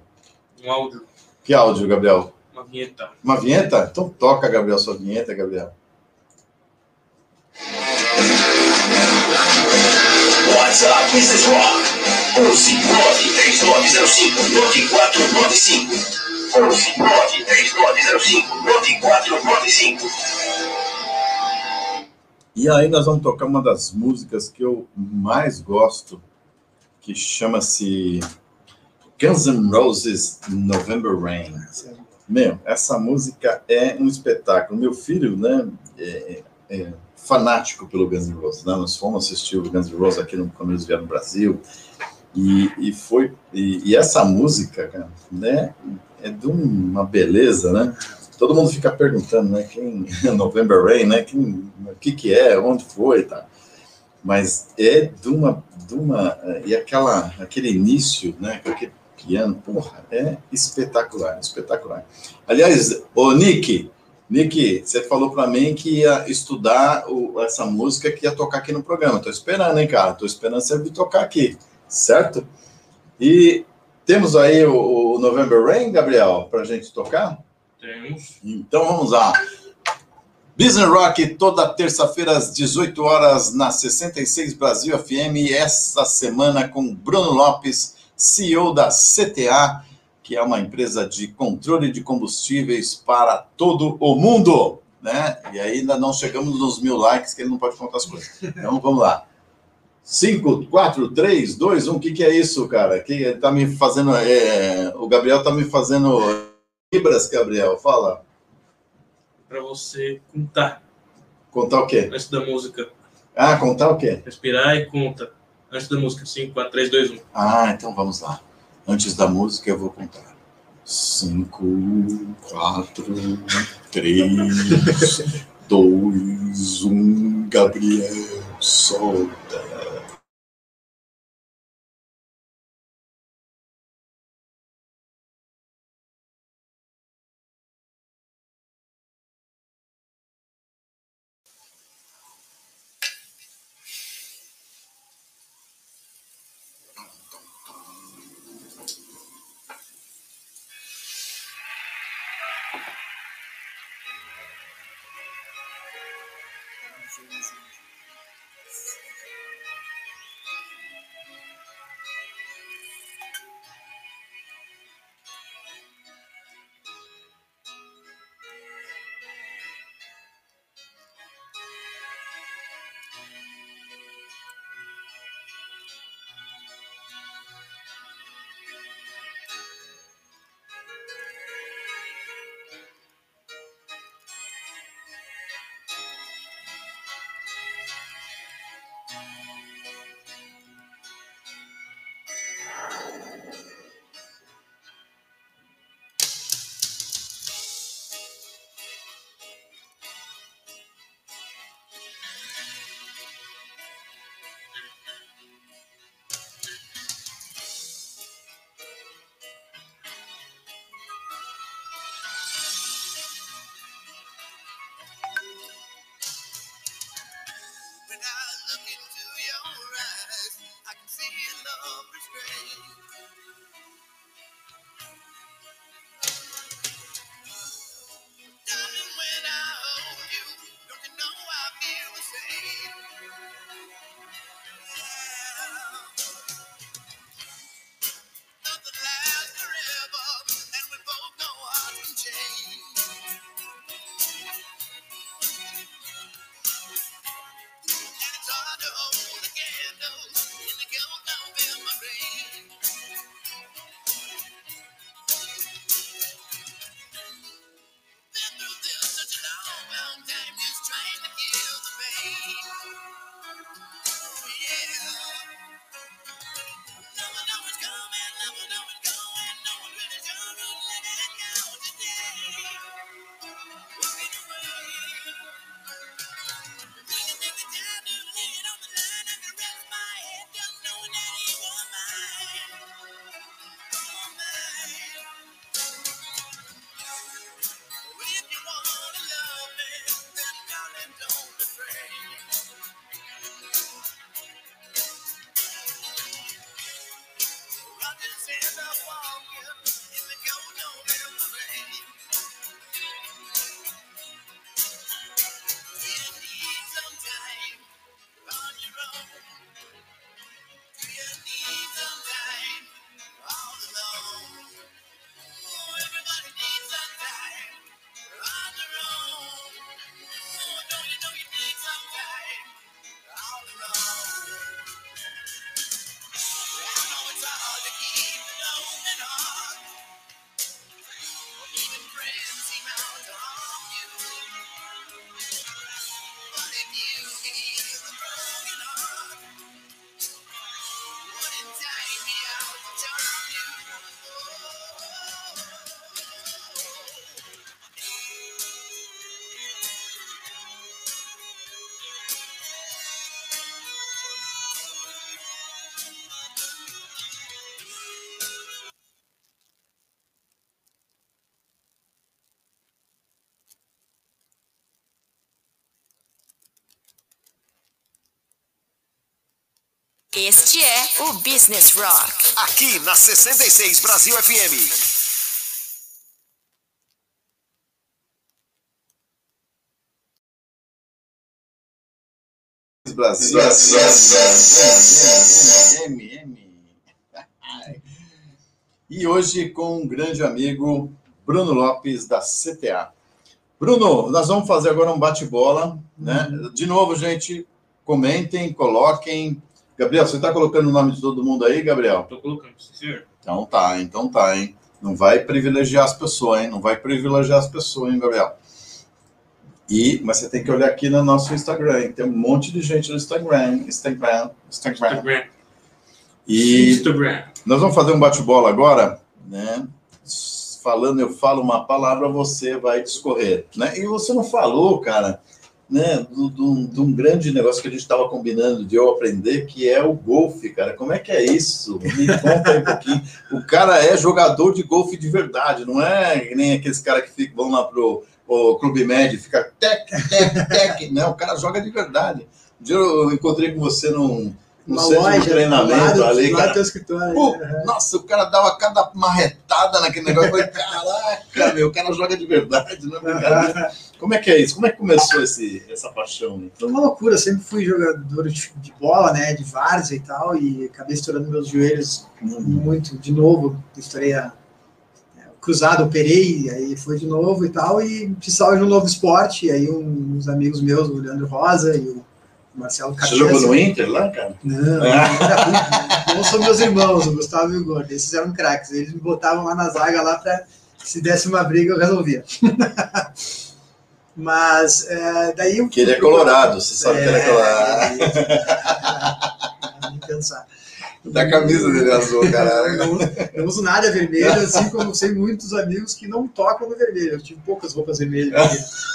um áudio,
Que áudio, Gabriel?
Uma vinheta.
Uma vinheta? Então toca, Gabriel, sua vinheta, Gabriel.
WhatsApp Business Rock. 11 93905 9495. 11 93905 9495.
E aí nós vamos tocar uma das músicas que eu mais gosto, que chama-se Guns N' Roses November Rain. Meu, essa música é um espetáculo. Meu filho, né, é, é fanático pelo Guns N' Roses. Né? Nós fomos assistir o Guns N' Roses aqui no, quando eles vieram no Brasil. E, e foi e, e, essa música, cara, né, é de uma beleza, né? Todo mundo fica perguntando, né, quem [LAUGHS] November Rain, né, quem, o que que é, onde foi, tá? Mas é de uma, de uma e aquela aquele início, né, aquele piano, porra, é espetacular, espetacular. Aliás, o Nick, Nick, você falou para mim que ia estudar o, essa música que ia tocar aqui no programa. Tô esperando, hein, cara? Tô esperando você vir tocar aqui, certo? E temos aí o, o November Rain, Gabriel, para gente tocar?
Temos.
Então vamos lá. Business Rock, toda terça-feira às 18 horas na 66 Brasil FM. Essa semana com Bruno Lopes, CEO da CTA que é uma empresa de controle de combustíveis para todo o mundo, né? E ainda não chegamos nos mil likes, que ele não pode contar as coisas. Então, vamos lá. 5, 4, 3, 2, 1, o que, que é isso, cara? Que tá me fazendo. É, o Gabriel tá me fazendo libras, Gabriel, fala.
Para você contar.
Contar o quê?
Antes da música.
Ah, contar o quê?
Respirar e conta. Antes da música. 5, 4, 3, 2, 1.
Ah, então vamos lá. Antes da música, eu vou contar. Cinco, quatro, três, [LAUGHS] dois, um. Gabriel, solta.
Este é o Business Rock.
Aqui na 66 Brasil FM.
Brasil. M. E hoje com um grande amigo, Bruno Lopes, da CTA. Bruno, nós vamos fazer agora um bate-bola, né? De novo, gente, comentem, coloquem. Gabriel, você está colocando o nome de todo mundo aí, Gabriel?
Estou colocando, sim, senhor.
Então tá, então tá, hein? Não vai privilegiar as pessoas, hein? Não vai privilegiar as pessoas, hein, Gabriel? E, mas você tem que olhar aqui no nosso Instagram, hein? tem um monte de gente no Instagram, Instagram, Instagram.
Instagram.
E
Instagram.
nós vamos fazer um bate-bola agora, né? Falando, eu falo uma palavra, você vai discorrer, né? E você não falou, cara, né? De um grande negócio que a gente estava combinando de eu aprender, que é o golfe, cara. Como é que é isso? Me conta aí um pouquinho. O cara é jogador de golfe de verdade, não é nem aqueles caras que ficam, vão lá pro o Clube Med, fica tec, tec, tec. Não, o cara joga de verdade. Um dia eu encontrei com você num, num
Uma loja,
treinamento
do lado,
ali, cara. Pô,
Aham.
nossa, o cara dava cada marretada naquele negócio. Eu falei, caraca, meu, o cara joga de verdade, não é brincadeira. [LAUGHS] Como é que é isso? Como é que começou esse, essa paixão? né?
Foi uma loucura, eu sempre fui jogador de, de bola, né, de várzea e tal, e acabei estourando meus joelhos muito de novo. Estourei a, é, cruzado, operei, aí foi de novo e tal, e precisava de um novo esporte. Aí uns amigos meus, o Leandro Rosa e o Marcelo
Você jogou no Inter lá, cara?
Não, ruim. não são meus irmãos, o Gustavo e o Gordo. Esses eram craques. Eles me botavam lá na zaga lá para se desse uma briga eu resolvia. Mas é, daí eu
Que ele é colorado, você sabe que ele é colorado.
colorado. Nem pensar.
Da camisa dele azul, caralho.
Não, uso- não uso nada vermelho, assim como sei muitos amigos que não tocam no vermelho. Eu tive poucas roupas vermelhas.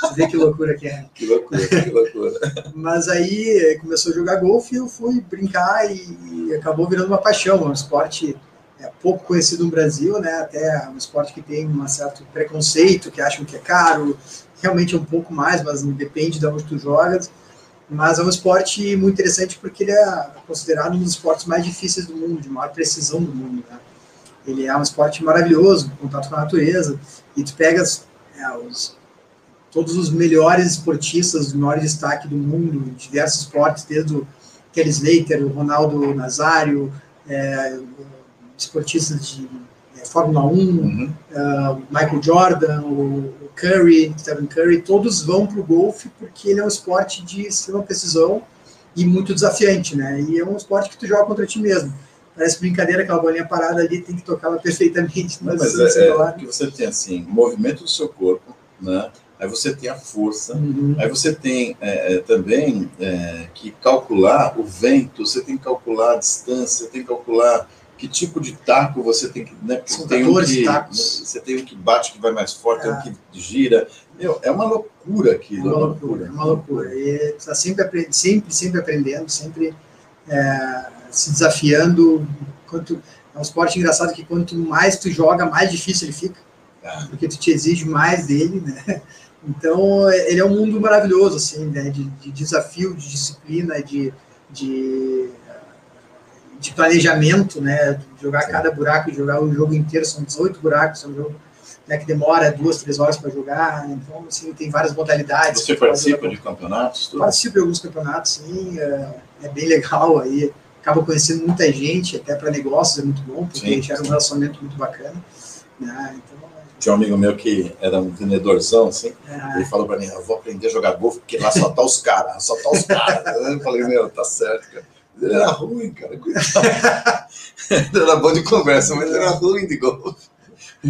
Você vê que loucura que é.
Que loucura, que loucura.
Mas aí eh, começou a jogar golfe e eu fui brincar e, e acabou virando uma paixão. É um esporte é, pouco conhecido no Brasil, né? Até é um esporte que tem um certo preconceito, que acham que é caro. Realmente é um pouco mais, mas depende de onde tu jogas. Mas é um esporte muito interessante porque ele é considerado um dos esportes mais difíceis do mundo, de maior precisão do mundo, né? Ele é um esporte maravilhoso, contato com a natureza, e tu pegas é, os, todos os melhores esportistas, o maior destaque do mundo, em diversos esportes, desde o Kelly Slater, o Ronaldo Nazário, é, esportistas de é, Fórmula 1,
Uhum.
uh, Michael Jordan, o Curry, Stephen Curry, todos vão para o golfe porque ele é um esporte de extrema precisão e muito desafiante, né? E é um esporte que tu joga contra ti mesmo. Parece brincadeira, aquela bolinha parada ali, tem que tocar ela perfeitamente. Mas,
mas é, é
claro.
que você tem assim, o movimento do seu corpo, né? Aí você tem a força,
Uhum.
Aí você tem é, é, também é, que calcular o vento, você tem que calcular a distância, você tem que calcular que tipo de taco você tem que. Né, porque
São
tem
14
que,
tacos.
Você tem um que bate que vai mais forte, tem um
É.
que gira. Meu, é uma loucura
É
aquilo. é uma
loucura, é uma loucura. E está sempre, sempre, sempre aprendendo, sempre é, se desafiando. Quanto, é um esporte engraçado que quanto mais tu joga, mais difícil ele fica,
Ah.
porque tu te exige mais dele, né? [LAUGHS] Então, é- ele é um mundo maravilhoso, assim, né? de, de desafio, de disciplina, de, de, de planejamento, né? Jogar cada buraco, jogar o jogo inteiro, são 18 buracos, é um jogo né, que demora duas, três horas para jogar, então, assim, tem várias modalidades.
Você participa
jogar.
de campeonatos? Tudo?
Participo de alguns campeonatos, sim, é, é bem legal aí, acaba conhecendo muita gente, até para negócios é muito bom, porque
Sim,
gera um relacionamento muito bacana, né, então,
Tinha um amigo meu que era um vendedorzão, assim,
é,
ele falou pra mim, eu vou aprender a jogar golfe, porque lá só tá os caras, só tá os caras. [LAUGHS] Eu falei, meu, tá certo, cara. Ele era ruim, cara. coitado. [LAUGHS] Ele era bom de conversa, mas ele era ruim de golfe.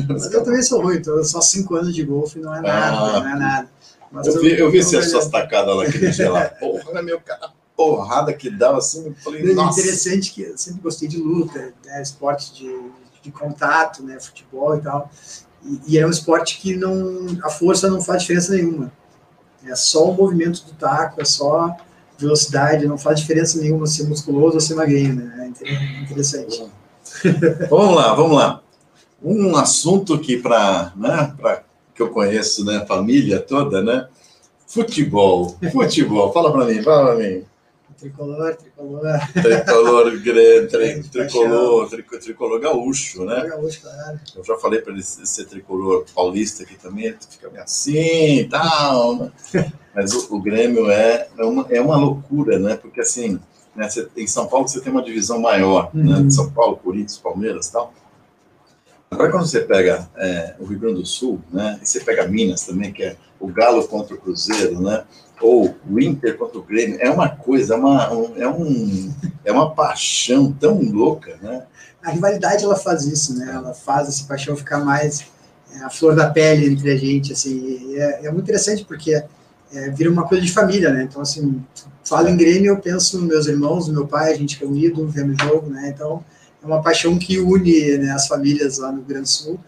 mas eu também sou ruim, então só cinco anos de golfe não é nada,
Ah.
não é nada. Mas
Eu vi, eu vi essas suas tacadas lá aquele dia lá. [LAUGHS] Porra, meu cara, porrada que dava assim. Eu falei, nossa.
interessante que eu sempre gostei de luta, né, esporte de, de contato, né, futebol e tal. E, e é um esporte que não a força não faz diferença nenhuma. É só o movimento do taco, é só velocidade, não faz diferença nenhuma ser musculoso ou ser magrinho, né? É inter- interessante. [LAUGHS]
Vamos lá, vamos lá. Um assunto que para, né, para que eu conheço, né, família toda, né? Futebol. Futebol. Fala para mim, fala para mim.
Tricolor, tricolor.
Tricolor [LAUGHS] grande, tri-
Grande
tricolor, tri- tricolor gaúcho, né?
Gaúcho, claro.
Eu já falei para ele ser tricolor paulista aqui também, ele fica meio assim e tal. né? [LAUGHS] Mas o, o Grêmio é, é, uma, é uma loucura, né? Porque assim, né, você- em São Paulo você tem uma divisão maior, né?
Uhum.
São Paulo, Corinthians, Palmeiras e tal. Agora, quando você pega é, o Rio Grande do Sul, né? E você pega Minas também, que é o Galo contra o Cruzeiro, né? Ou o Inter contra o Grêmio, é uma coisa, é uma, um- é um, é uma paixão tão louca, né?
A rivalidade, ela faz isso, né? Ela faz essa paixão ficar mais é, a flor da pele entre a gente, assim. É, é muito interessante porque é, vira uma coisa de família, né? Então, assim, falo em Grêmio, eu penso nos meus irmãos, no meu pai, a gente é unido, vendo o jogo, né? Então, é uma paixão que une né, as famílias lá no Grande Sul.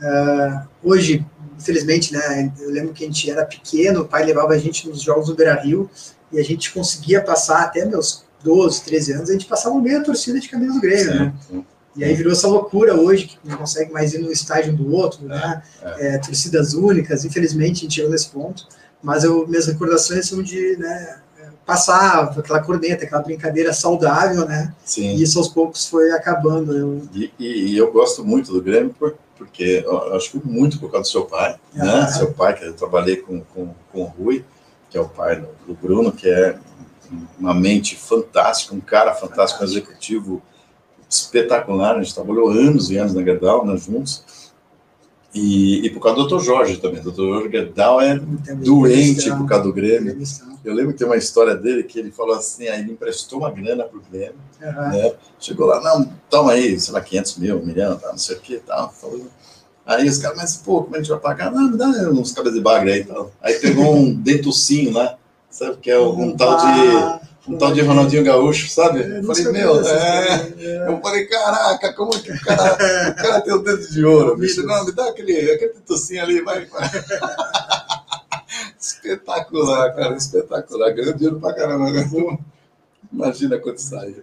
Ah, hoje, infelizmente, né, eu lembro que a gente era pequeno, o pai levava a gente nos jogos do Beira-Rio e a gente conseguia passar até meus 12, 13 anos, a gente passava meia torcida de camisa do Grêmio, né?
Sim.
E aí virou essa loucura hoje, que não consegue mais ir no estádio um do outro, né? É, torcidas únicas, infelizmente a gente chegou nesse ponto, mas eu, minhas recordações são de né, passar aquela corneta, aquela brincadeira saudável, né?
Sim.
E isso aos poucos foi acabando. Eu,
E, e- e eu gosto muito do Grêmio por- porque eu acho que muito por causa do seu pai, né?
Ah.
Seu pai, que eu trabalhei com, com, com o Rui, que é o pai do, do Bruno, que é uma mente fantástica, um cara fantástico, um executivo espetacular. A gente trabalhou anos e anos na Gerdau, né, juntos. E, e por causa do Dr. Jorge também. O Dr. Jorge Gerdau é doente por causa do Grêmio. Eu lembro que tem uma história dele que ele falou assim, aí ele emprestou uma grana pro Grêmio,
Aham.
né? Chegou lá, não, toma aí, sei lá, 500 mil, um milhão, tá, não sei o que, tal. Falou. Aí os caras, mas pô, como a gente vai pagar? Não, me dá uns cabeças de bagre aí e tal. Aí pegou um [LAUGHS] dentucinho lá, sabe, que é um, tal de
Ah,
um tal de Ronaldinho Gaúcho, sabe?
eu
Eu
não
falei, meu, é.
história,
Eu falei, caraca, como que o cara, o cara tem o dedo de ouro, [LAUGHS] bicho? Não, me dá aquele, aquele dentucinho ali, vai. vai. [LAUGHS] Espetacular, cara, espetacular. Ganhou dinheiro pra caramba. né? Imagina quando saiu.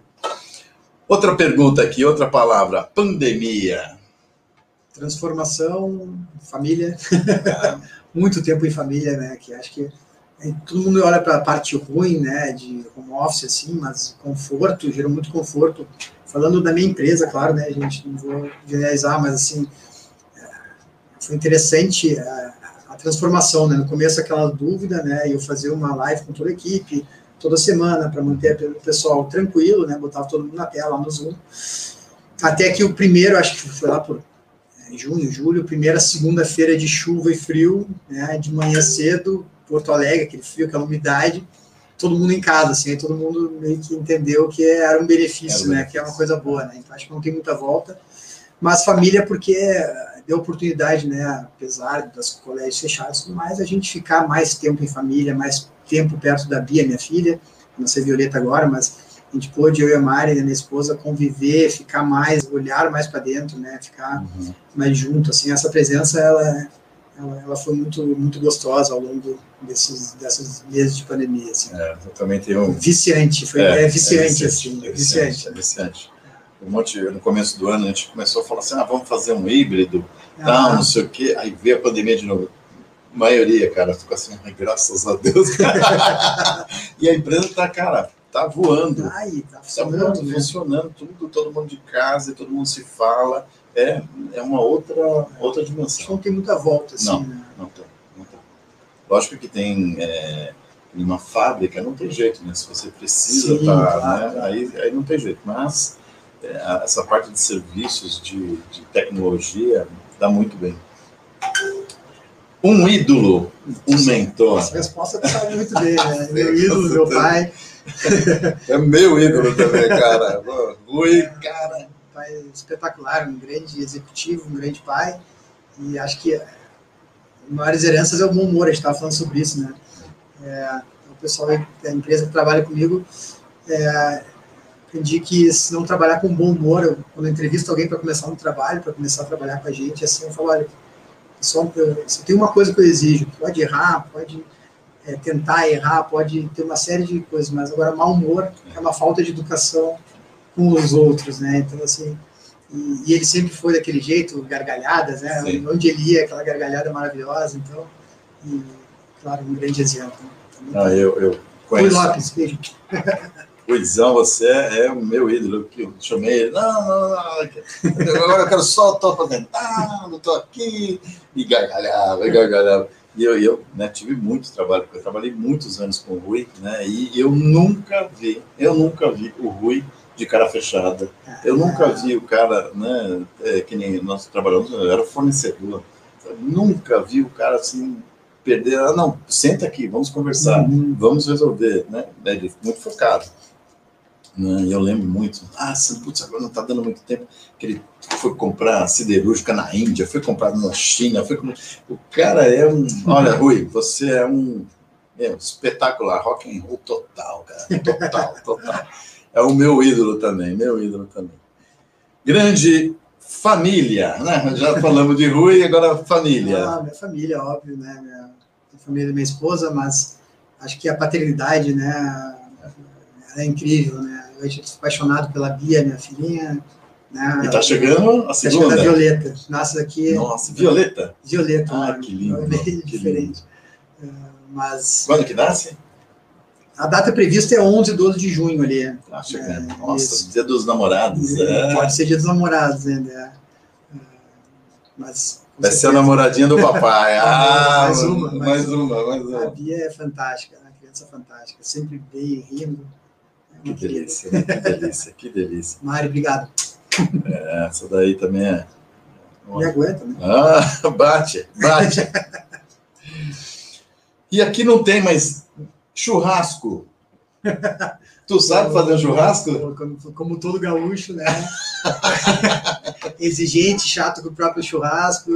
Outra pergunta aqui, outra palavra: pandemia.
transformação, família, [LAUGHS] muito tempo em família, né? Que acho que é, todo mundo olha para a parte ruim, né? De home office, assim, mas conforto, gerou muito conforto. Falando da minha empresa, claro, né? Gente, não vou generalizar, mas assim, é, foi interessante a, a transformação, né? No começo, aquela dúvida, né? Eu fazia uma live com toda a equipe, toda semana, para manter o pessoal tranquilo, né? Botava todo mundo na tela, no Zoom. Até que o primeiro, acho que foi lá por é, junho, julho, primeira segunda-feira de chuva e frio, né, de manhã cedo, Porto Alegre, aquele frio, aquela umidade, todo mundo em casa, assim, aí todo mundo meio que entendeu que era um benefício,
Era
né, que é uma coisa boa, né, então acho que não tem muita volta, mas família porque deu oportunidade, né, apesar das colégios fechados e tudo mais, a gente ficar mais tempo em família, mais tempo perto da Bia, minha filha, não sei Violeta agora, mas a gente pôde, eu e a Mari, minha esposa, conviver, ficar mais, olhar mais para dentro, né, ficar mais junto, assim, essa presença, ela, ela, ela foi muito, muito gostosa ao longo desses, desses meses de pandemia, assim.
É, eu também tenho.
Viciante, foi, é, viciante, assim,
é
é
viciante,
viciante.
é viciante. Um monte, no começo do ano a gente começou a falar assim, ah, vamos fazer um híbrido, tal,
Ah,
não sei o quê. Aí veio a pandemia de novo. maioria, cara, ficou assim, ai, graças a Deus. [LAUGHS] e a empresa tá, cara, tá voando.
Ai, tá
Tá
funcionando,
voando,
né?
funcionando, tudo, todo mundo de casa, todo mundo se fala. É, é uma outra, outra
Acho que
dimensão.
não tem muita volta, assim,
Não.
né?
Não tem, não tem. Lógico que tem é, em uma fábrica, não tem jeito, né? Se você precisa,
Sim,
tá,
claro.
né? aí, aí não tem jeito. Mas a- essa parte de serviços, de, de tecnologia, dá muito bem. Um ídolo, um mentor.
Essa resposta sabe muito bem, né? [LAUGHS] Meu ídolo, meu pai,
É meu ídolo também, cara. Rui, cara.
um pai espetacular, um grande executivo, um grande pai. E acho que maiores heranças é o bom humor, a gente estava falando sobre isso, né? É, o pessoal da empresa que trabalha comigo, é, aprendi que se não trabalhar com bom humor, eu, quando eu entrevisto alguém para começar um trabalho, para começar a trabalhar com a gente, assim, eu falo, olha, só, eu, só tem uma coisa que eu exijo, pode errar, pode é, tentar errar, pode ter uma série de coisas, mas agora mau humor é uma falta de educação com os outros, né? Então, assim, e, e ele sempre foi daquele jeito, gargalhadas, né?
Sim.
Onde ele ia, aquela gargalhada maravilhosa, então, e, claro, um grande exemplo. Também
Ah, eu, eu conheço.
Lopes, beijo. [LAUGHS]
Ruizão, você é, é o meu ídolo. Que eu chamei ele. Não, não, não. Agora eu quero só estou aposentado, estou aqui. E gargalhava, e gargalhava. E eu, eu né, tive muito trabalho, eu trabalhei muitos anos com o Rui, né? E eu nunca vi, eu nunca vi o Rui de cara fechada. Eu nunca vi o cara, né? É, que nem nós trabalhamos, eu era fornecedor. Eu nunca vi o cara assim perder. Ah, não, senta aqui, vamos conversar,
Uhum.
vamos resolver, né? Ele muito focado. Né? E eu lembro muito, ah, putz, agora não está dando muito tempo, que ele foi comprar siderúrgica na Índia, foi comprar na China, foi comprar... O cara é um. Olha, Rui, você é um. Espetacular, rock and roll total, cara. Total, [LAUGHS] total. É o meu ídolo também, meu ídolo também. Grande família, né? Já falamos de Rui, agora família.
Ah, minha família, óbvio, né? Minha família da minha esposa, mas acho que a paternidade, né? ela é incrível, né? Sou apaixonado pela Bia, minha filhinha. Né?
E tá chegando a
Tá chegando
segunda.
a Violeta. Nasce daqui.
Nossa, Violeta.
Violeta.
Ah,
né?
que lindo,
É bem
que
diferente. É, Mas
Quando que nasce?
a data prevista é 11 e 12 de junho ali.
Tá chegando.
É,
Nossa,
isso.
dia dos namorados. É.
Pode ser dia dos namorados ainda. é. É, Mas.
Vai ser a
certeza,
namoradinha do papai. [LAUGHS] Ah,
Mais uma,
mais
mais
uma, mais
A
uma.
Bia é fantástica, né? criança fantástica, sempre bem, rindo. É
Que delícia, né? que delícia, que delícia.
Mari, obrigado.
Essa daí também é.
Me aguenta, né?
Ah, [LAUGHS] bate, bate. E aqui não tem mais churrasco. Tu sabe fazer um churrasco?
Como, como todo gaúcho, né? [LAUGHS] Exigente, chato com o próprio churrasco.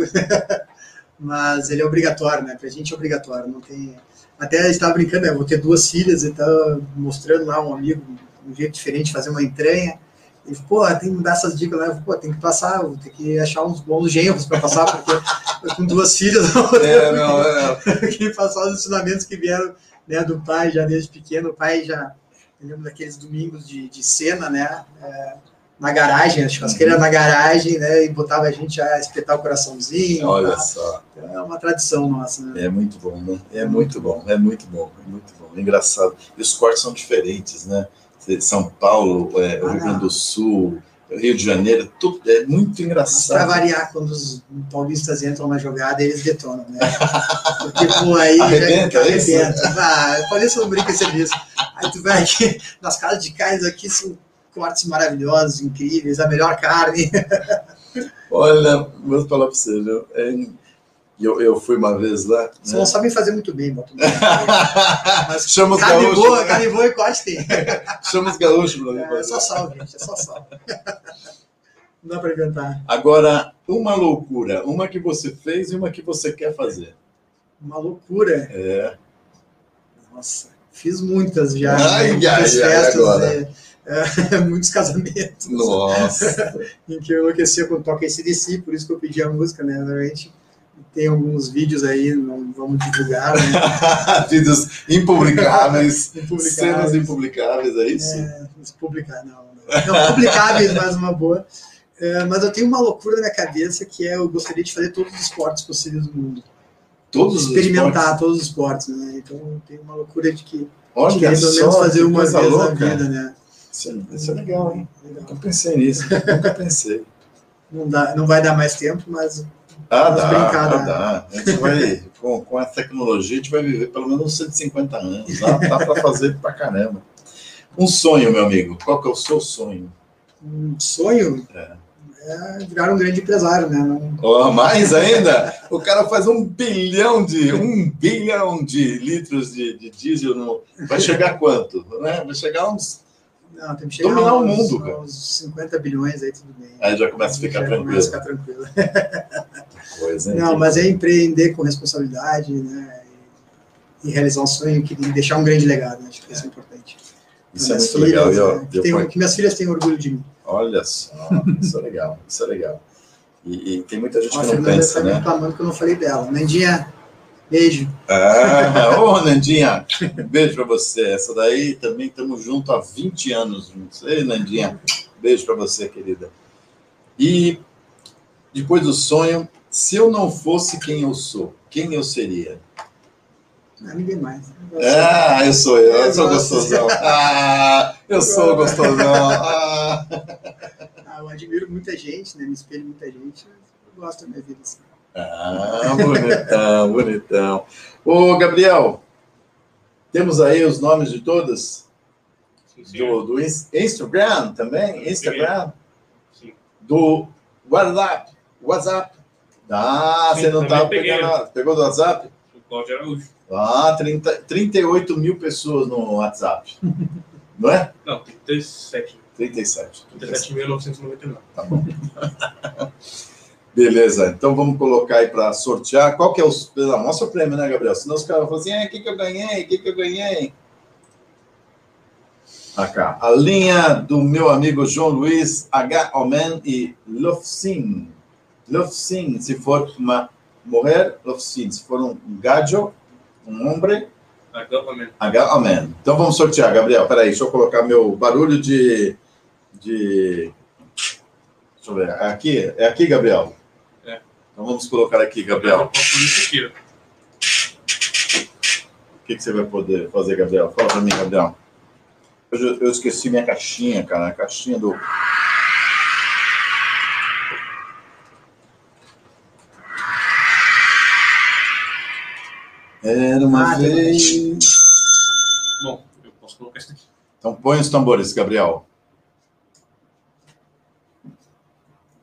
[LAUGHS] Mas ele é obrigatório, né? Pra gente é obrigatório. Não tem... Até estava brincando, né? Vou ter duas filhas e estava mostrando lá um amigo um jeito diferente de fazer uma entranha. Ele falou, pô, tem que dar essas dicas lá. Pô, tem que passar, vou ter que achar uns bons genros para passar, porque eu com duas filhas [LAUGHS] não
É, não, é. [LAUGHS]
que passar os ensinamentos que vieram né, do pai já desde pequeno. O pai já, eu lembro daqueles domingos de, de cena, né? é, na garagem, a churrasqueira
Uhum.
na garagem, né? E botava a gente a espetar o coraçãozinho.
Olha
tá?
só.
É uma tradição nossa, né?
É muito bom, né? É muito bom, é muito bom, é muito bom. Engraçado. E os cortes são diferentes, né? São Paulo, é,
Ah,
Rio Grande do Sul, Rio de Janeiro, tudo é muito
Para
engraçado.
variar, quando os paulistas entram na jogada, eles detonam, né? Porque, pô, aí
Arrebenta,
já
é
arrebenta. Ah, o paulista não brinca em serviço. Aí tu vai aqui, nas casas de carnes aqui são cortes maravilhosos, incríveis, a melhor carne. [LAUGHS]
Olha, vou falar para você, viu? É, eu, eu fui uma vez lá. Né?
não sabem fazer muito bem, botam Mas [LAUGHS]
Chama os
carne
gaúchos.
boa, carne boa e corte tem. [LAUGHS]
Chama os gaúchos para mim.
É só sal, gente, é só sal. Não dá para inventar.
Agora, uma loucura, uma que você fez e uma que você quer fazer.
Uma loucura.
É.
Nossa, fiz muitas já.
Ai,
né?
ai, ai,
festas,
agora.
é, é, [LAUGHS] muitos casamentos.
Nossa. [LAUGHS]
em que eu enlouquecia quando toca esse DC, por isso que eu pedi a música, né? Normalmente tem alguns vídeos aí, não vamos divulgar, né? [LAUGHS]
Vídeos impublicáveis,
Impublicáveis.
cenas impublicáveis, é isso?
É, publicar, não, não. Não publicáveis, mas uma boa. É, mas eu tenho uma loucura na minha cabeça que é eu gostaria de fazer todos os esportes possíveis do mundo.
Todos os
Experimentar
esportes.
todos os esportes, né? Então tenho uma loucura de que
Olha
de querer pelo
só,
menos fazer
que
uma vez
coisa
na
louca.
vida, né?
Isso, é- isso é legal, hein?
Legal.
Nunca pensei nisso, nunca pensei.
Não, dá, não vai dar mais tempo, mas
Ah, dá,
brincar, né?
dá. A gente vai, com, com a tecnologia, a gente vai viver pelo menos uns 150 anos. Dá, dá para fazer pra caramba. Um sonho, meu amigo. Qual que é o seu sonho?
um sonho
É.
é virar um grande empresário, né? Não,
Oh, mais ainda? O cara faz um bilhão de um bilhão de litros de, de diesel no. Vai chegar quanto? Né? Vai chegar uns.
Não, tem que chegar
Dominar o
aos-
mundo, cara.
aos 50 bilhões aí, tudo bem.
Aí já começa a ficar
Já
tranquilo.
começa a ficar tranquilo.
Coisa, hein?
Não, mas é empreender com responsabilidade, né? E, e realizar um sonho que e deixar um grande legado, né? Acho que isso é importante.
Isso é
Minhas
muito legal.
filhas,
E, ó,
né, que, tenho- que minhas filhas têm orgulho de mim.
Olha só, isso é legal, isso é legal. E, e tem muita gente
Ó, a
que não
Fernanda
pensa,
está me
né?
reclamando que eu não falei dela. Nandinha, beijo.
Ah, ô, Nandinha, um beijo pra você. Essa daí também estamos juntos há 20 anos juntos. Ei, Nandinha, beijo pra você, querida. E depois do sonho, se eu não fosse quem eu sou, quem eu seria?
Não, ninguém mais.
Ah, eu sou eu, eu sou
Eu gosto.
gostosão. [LAUGHS] Ah, eu sou gostosão. Ah.
Ah, eu admiro muita gente, né? Me espelho muita gente. Eu gosto da minha vida assim.
Ah, bonitão, bonitão. Ô, Gabriel, temos aí os nomes de todas?
Sim.
Do, do Ins- Instagram também? Instagram?
Sim.
Do WhatsApp? WhatsApp? Ah, você não estava
peguei.
pegando. Pegou do WhatsApp?
O Cláudio Araújo.
Ah, 30, 38 mil pessoas no WhatsApp. [LAUGHS] Não é?
Não, 37.
37.
37.999.
Tá bom. [LAUGHS] Beleza, então vamos colocar aí para sortear. Qual que é o. Mostra o prêmio, né, Gabriel? Senão os caras falam assim: "Ah, o que, que eu ganhei? O que, que eu ganhei? Cá. A linha do meu amigo João Luiz, H. Omen e Lofsin. Lofsin, se for uma mulher, Lofsin. Se for um gajo, um homem, H. Omen. Então vamos sortear, Gabriel. Peraí, deixa eu colocar meu barulho de. de... Deixa eu ver. É aqui? É aqui, Gabriel? Então vamos colocar aqui, Gabriel.
Eu posso fazer isso aqui, ó.
O que, que você vai poder fazer, Gabriel? Fala pra mim, Gabriel. Eu, eu esqueci minha caixinha, cara. A caixinha do. Era uma
Ah,
vez.
Bom, eu posso colocar isso aqui.
Então põe os tambores, Gabriel.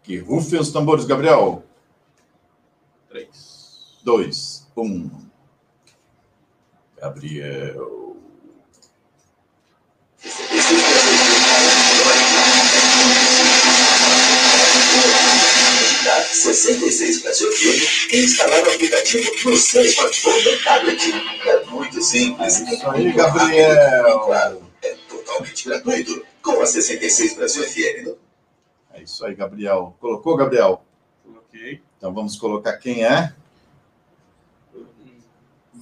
Que rufem os tambores, Gabriel.
3.
Dois, um. Gabriel.
66 Brasil FM e instalar o aplicativo no seu smartphone ou tablet. É muito simples.
Isso aí, Gabriel.
Claro, é totalmente gratuito. Com a 66 Brasil FM.
É isso aí, Gabriel. Colocou, Gabriel? Então vamos colocar quem é.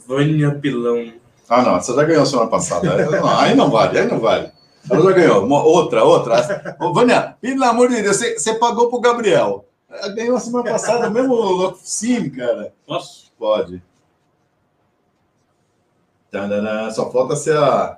Vânia Pilão.
Ah, não, você já ganhou semana passada. Não, aí não vale, aí não vale. Ela já ganhou. Uma- Outra, outra. Ô, Vânia, pelo amor de Deus, você, você pagou pro Gabriel. Ela ganhou semana passada, mesmo sim, cara.
Posso?
Pode. Tadadá, Só falta ser a.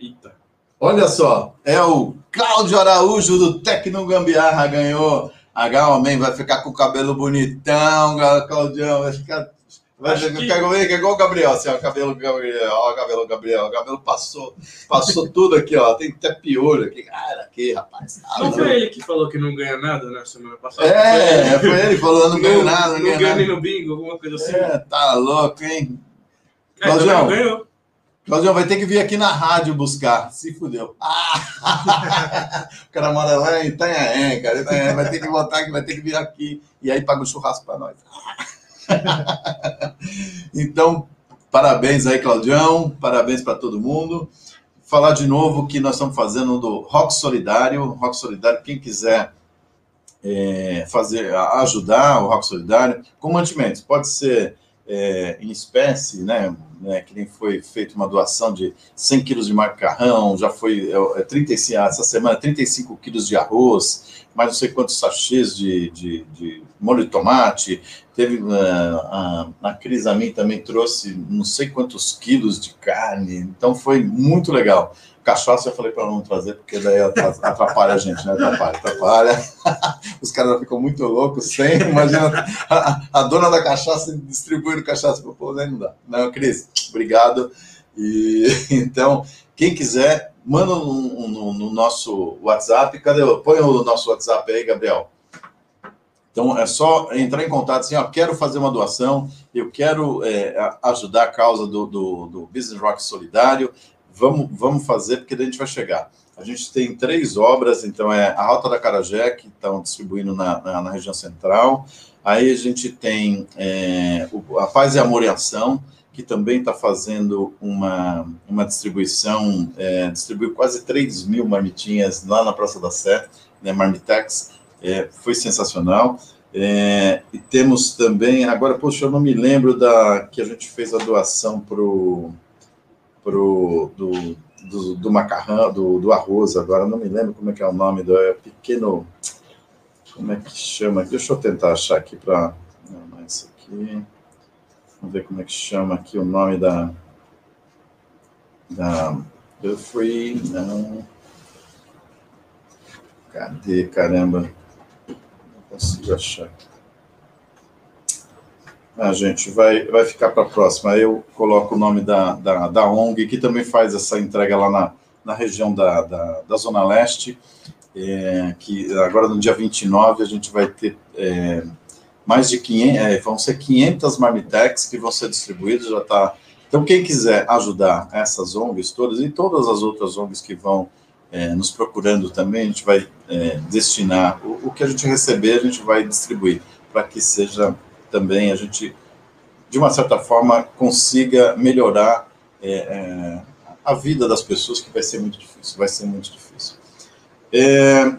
Eita.
Olha só, é o Cláudio Araújo do Tecno Gambiarra ganhou. H Homem vai ficar com o cabelo bonitão, Claudião, vai ficar. Vai,
que-
quer, ver, quer igual o Gabriel, assim, ó, o cabelo Gabriel, ó, o cabelo Gabriel, o cabelo passou, passou tudo aqui, ó, tem até piolho aqui, cara, aqui, rapaz. tá
Não foi ele que falou que não ganha nada na semana passada?
É, foi ele falando, não ganhou nada, não
Não
ganhou
ganha nem
nada.
no bingo, alguma coisa assim.
É, tá louco, hein?
Então
Claudião.
não ganhou.
Claudião vai ter que vir aqui na rádio buscar. Se fudeu. Ah! [LAUGHS] o cara mora lá em Itanhaém, cara. Itanhaém, vai ter que voltar vai ter que vir aqui. E aí paga o churrasco para nós. [LAUGHS] então, parabéns aí, Claudião. Parabéns para todo mundo. Falar de novo que nós estamos fazendo do Rock Solidário. Rock Solidário, quem quiser é, fazer, ajudar o Rock Solidário com mantimentos. Pode ser é, em espécie, né, né, que nem foi feita uma doação de 100 quilos de macarrão, já foi é, 35, essa semana 35 quilos de arroz, mais não sei quantos sachês de, de, de molho de tomate, teve uh, a, a Cris a mim também trouxe não sei quantos quilos de carne, então foi muito legal. Cachaça eu falei para não trazer, porque daí atrapalha a gente, né? Atrapalha, atrapalha. [LAUGHS] Os caras ficam muito loucos sem. Imagina a, a dona da cachaça distribuindo cachaça para o povo, aí não dá. Não, Cris, obrigado. E [LAUGHS] então, quem quiser, manda no, no, no nosso WhatsApp. Cadê? Põe o nosso WhatsApp aí, Gabriel. Então, é só entrar em contato assim, ó, quero fazer uma doação, eu quero é, ajudar a causa do, do, do Business Rock Solidário, vamos, vamos fazer, porque daí a gente vai chegar. A gente tem três obras, então é a Rota da Carajé, que estão distribuindo na, na, na, região central. Aí a gente tem é, o, a Paz e Amor em Ação, que também está fazendo uma, uma distribuição, é, distribuiu quase 3 mil marmitinhas lá na Praça da Sé, né, Marmitex, é, foi sensacional. É, e temos também, agora, poxa, eu não me lembro da que a gente fez a doação pro, pro, do, do, do macarrão, do, do, arroz, agora não me lembro como é que é o nome do é pequeno. Como é que chama? Deixa eu tentar achar aqui para. É isso aqui. Vamos ver como é que chama aqui o nome da. Da. The Free. Não. Cadê, caramba? Não consigo achar. Ah, gente, vai, vai ficar para a próxima. Eu coloco o nome da, da, da ONG, que também faz essa entrega lá na, na região da, da, da Zona Leste, é, que agora no dia 29 a gente vai ter é, mais de 500, é, vão ser 500 Marmitex que vão ser distribuídas, já está... Então, quem quiser ajudar essas ONGs todas e todas as outras ONGs que vão é, nos procurando também, a gente vai é, destinar, o, o que a gente receber, a gente vai distribuir, para que seja também a gente, de uma certa forma, consiga melhorar é, é, a vida das pessoas, que vai ser muito difícil, vai ser muito difícil. É,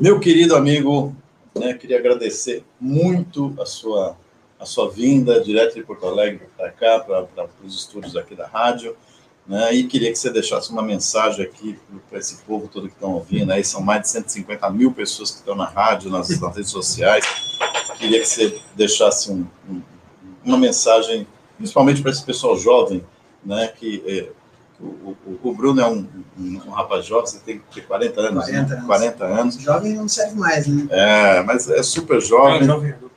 meu querido amigo, né, queria agradecer muito a sua, a sua vinda direto de Porto Alegre para cá, para os estúdios aqui da rádio, né, e queria que você deixasse uma mensagem aqui para esse povo todo que estão ouvindo, aí são mais de 150 mil pessoas que estão na rádio, nas, nas redes sociais, queria que você deixasse um, um, uma mensagem, principalmente para esse pessoal jovem, né, que é, o, o, o, Bruno é um, um, um, rapaz jovem, você tem que ter 40 anos, 40 né? anos. 40 anos.
Jovem não serve mais, né?
É, mas é super jovem. É um jovem adulto.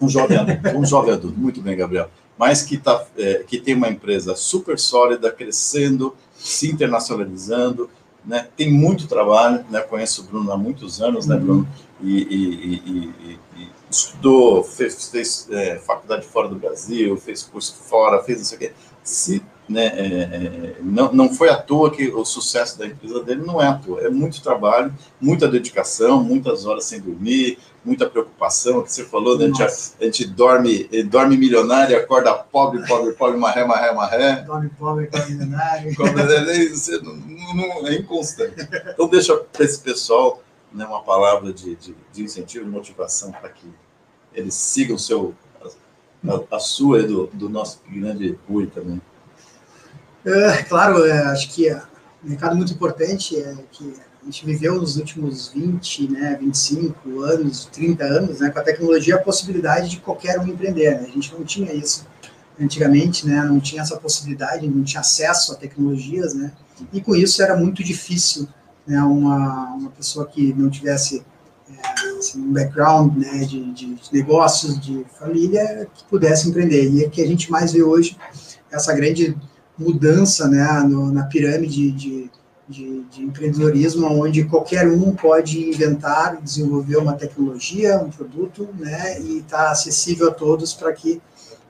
Um jovem adulto, um jovem adulto. Muito bem, Gabriel. Mas que, tá, é, que tem uma empresa super sólida, crescendo, se internacionalizando, né? Tem muito trabalho, né? Conheço o Bruno há muitos anos, né, Bruno? E, e, e, e estudou, fez, fez é, faculdade fora do Brasil, fez curso fora, fez isso aqui. Se, né, é, é, não, não foi à toa que o sucesso da empresa dele não é à toa. É muito trabalho, muita dedicação, muitas horas sem dormir, muita preocupação, que você falou, né, a, gente, a gente dorme, dorme milionário, acorda pobre, pobre, pobre, marré, marré, marré.
Dorme pobre, acorda milionário.
Você não, não, é inconstante. Então deixa para esse pessoal né, uma palavra de, de, de incentivo, de motivação para que eles sigam seu, a, a sua e do, do nosso grande Rui também.
É, claro, é, acho que é um recado muito importante é que a gente viveu nos últimos 20, né, 25 anos, 30 anos, né, com a tecnologia, a possibilidade de qualquer um empreender. Né? A gente não tinha isso antigamente, né, não tinha essa possibilidade, não tinha acesso a tecnologias, né, e com isso era muito difícil né, uma, uma pessoa que não tivesse é, assim, um background né, de, de, negócios, de família, que pudesse empreender. E é que a gente mais vê hoje essa grande mudança né, no, na pirâmide de, de, de, empreendedorismo, onde qualquer um pode inventar, desenvolver uma tecnologia, um produto, né, e está acessível a todos para que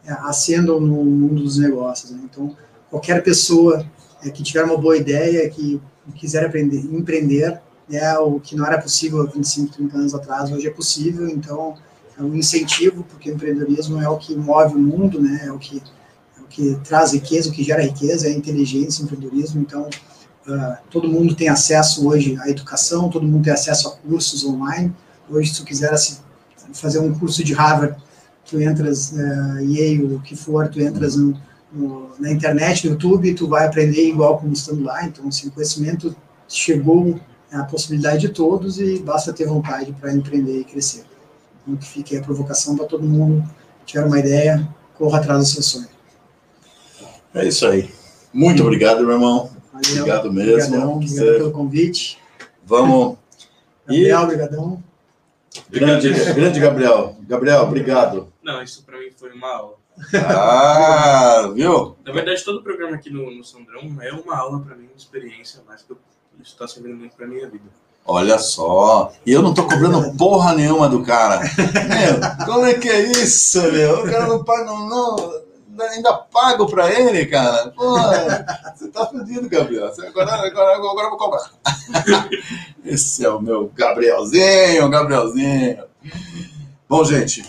é, ascendam no mundo dos negócios. Né? Então, qualquer pessoa é, que tiver uma boa ideia, que quiser aprender, empreender, é o que não era possível há 25, 30 anos atrás, hoje é possível, então é um incentivo, porque o empreendedorismo é o que move o mundo, né, é o que, que traz riqueza, o que gera riqueza, é inteligência, empreendedorismo, então uh, todo mundo tem acesso hoje à educação, todo mundo tem acesso a cursos online, hoje se tu quiser assim, fazer um curso de Harvard, tu entras, uh, Yale, o que for, tu entras no, no, na internet, no YouTube, tu vai aprender igual como estando lá, então assim, o conhecimento chegou é a possibilidade de todos e basta ter vontade para empreender e crescer. Então, que fique a provocação para todo mundo, tiver uma ideia, corra atrás do seu sonho.
É isso aí. Muito obrigado, meu irmão. Valeu. Obrigado mesmo.
Obrigadão, obrigado pelo convite.
Vamos.
Gabriel, e... obrigadão.
Grande, grande Gabriel. Gabriel, obrigado.
Não, isso para mim foi uma aula.
Ah, viu?
Na verdade, todo o programa aqui no, no Sandrão é uma aula para mim, uma experiência mais que eu isso está servindo muito para minha vida.
Olha só, e eu não tô cobrando porra nenhuma do cara. Meu, como é que é isso, meu? O cara não paga, não, não ainda pago para ele, cara. Pô, você tá fudido, Gabriel. Agora, agora, agora eu vou cobrar. [LAUGHS] Esse é o meu Gabrielzinho, Gabrielzinho. Bom, gente,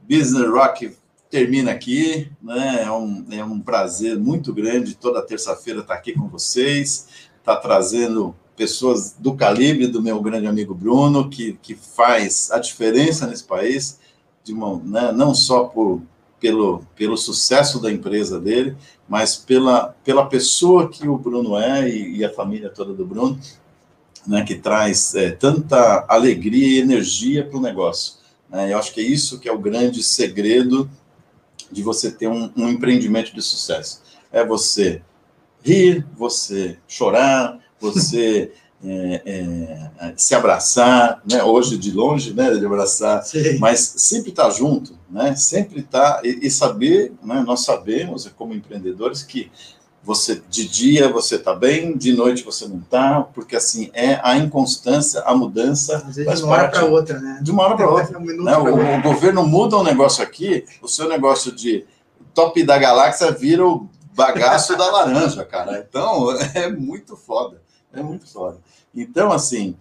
Business Rock termina aqui, né? É um, é um prazer muito grande toda terça-feira estar aqui com vocês está trazendo pessoas do calibre do meu grande amigo Bruno, que, que faz a diferença nesse país, de uma, né, não só por, pelo, pelo sucesso da empresa dele, mas pela, pela pessoa que o Bruno é e, e a família toda do Bruno, né, que traz é, tanta alegria e energia para o negócio. Né? Eu acho que é isso que é o grande segredo de você ter um, um empreendimento de sucesso. É você rir, você chorar, você [LAUGHS] é, é, se abraçar, né? Hoje de longe, né? De abraçar,
Sim.
mas sempre estar junto, né? Sempre estar e, e saber, né? Nós sabemos como empreendedores que você de dia você está bem, de noite você não está, porque assim é a inconstância, a mudança
Às vezes de uma hora para outra, né?
de uma hora para [LAUGHS] outra.
Um
né? O, o governo muda um negócio aqui, o seu negócio de top da galáxia vira o bagaço da laranja, cara. Então [LAUGHS] é muito foda, é muito foda. Então assim,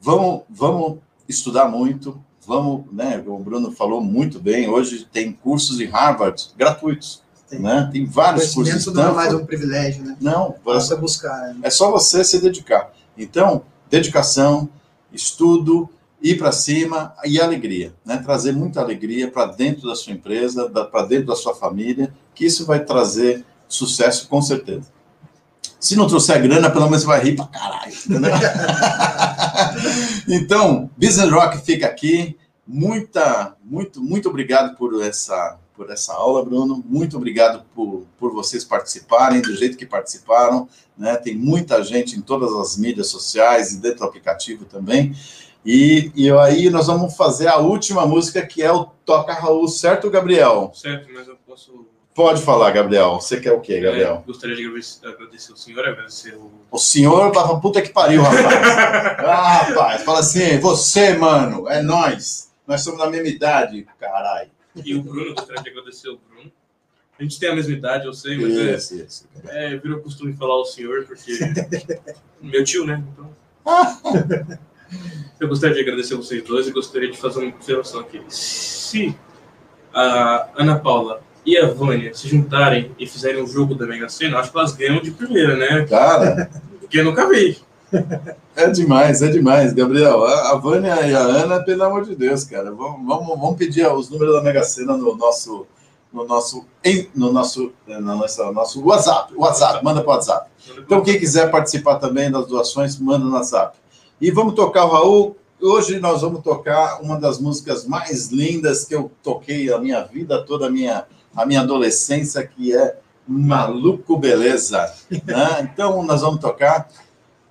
vamos, vamos estudar muito, vamos, né? O Bruno falou muito bem. Hoje tem cursos em Harvard gratuitos,
Tem.
né? Tem vários cursos.
Conhecimento não é mais
Stanford.
um privilégio, né?
Não,
Basta buscar. né?
é só você se dedicar. Então, dedicação, estudo, ir para cima e alegria, né? Trazer muita alegria para dentro da sua empresa, para dentro da sua família, que isso vai trazer sucesso com certeza. Se não trouxer grana, pelo menos você vai rir pra caralho. [LAUGHS] então, Business Rock fica aqui. Muita, muito, muito obrigado por essa, por essa aula, Bruno. Muito obrigado por, por vocês participarem do jeito que participaram. Né? Tem muita gente em todas as mídias sociais e dentro do aplicativo também. E, e aí nós vamos fazer a última música que é o Toca Raul, certo, Gabriel?
Certo, mas eu posso.
Pode falar, Gabriel. Você quer o quê, Gabriel?
É, gostaria de agradecer, o senhor, agradecer o.
O senhor pra puta que pariu, rapaz. [LAUGHS] ah, rapaz, fala assim, você, mano, é nós. Nós somos da mesma idade, caralho.
E o Bruno, gostaria de agradecer o Bruno. A gente tem a mesma idade, eu sei, mas é,
Isso, isso.
é, virou costume falar o senhor, porque. [LAUGHS] meu tio, né? Então. Eu gostaria de agradecer vocês dois e gostaria de fazer uma observação aqui. Se a Ana Paula e a Vânia se juntarem e fizerem um jogo da Mega Sena, acho que elas ganham de primeira, né?
Cara,
Porque eu nunca vi.
é demais, é demais, Gabriel. A, a Vânia e a Ana, pelo amor de Deus, cara. Vamos, vamos, vamos pedir os números da Mega Sena no nosso. No nosso, no nosso, no nosso, nosso WhatsApp, WhatsApp, manda para o WhatsApp. Então, quem quiser participar também das doações, manda no WhatsApp. E vamos tocar o Raul. Hoje nós vamos tocar uma das músicas mais lindas que eu toquei a minha vida toda, a minha, a minha adolescência, que é Maluco Beleza. né? [LAUGHS] Então, nós vamos tocar.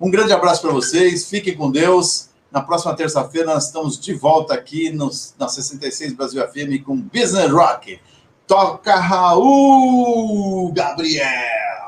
Um grande abraço para vocês, fiquem com Deus. Na próxima terça-feira, nós estamos de volta aqui nos, na 66 Brasil FM com Business Rock. Toca Raul Gabriel!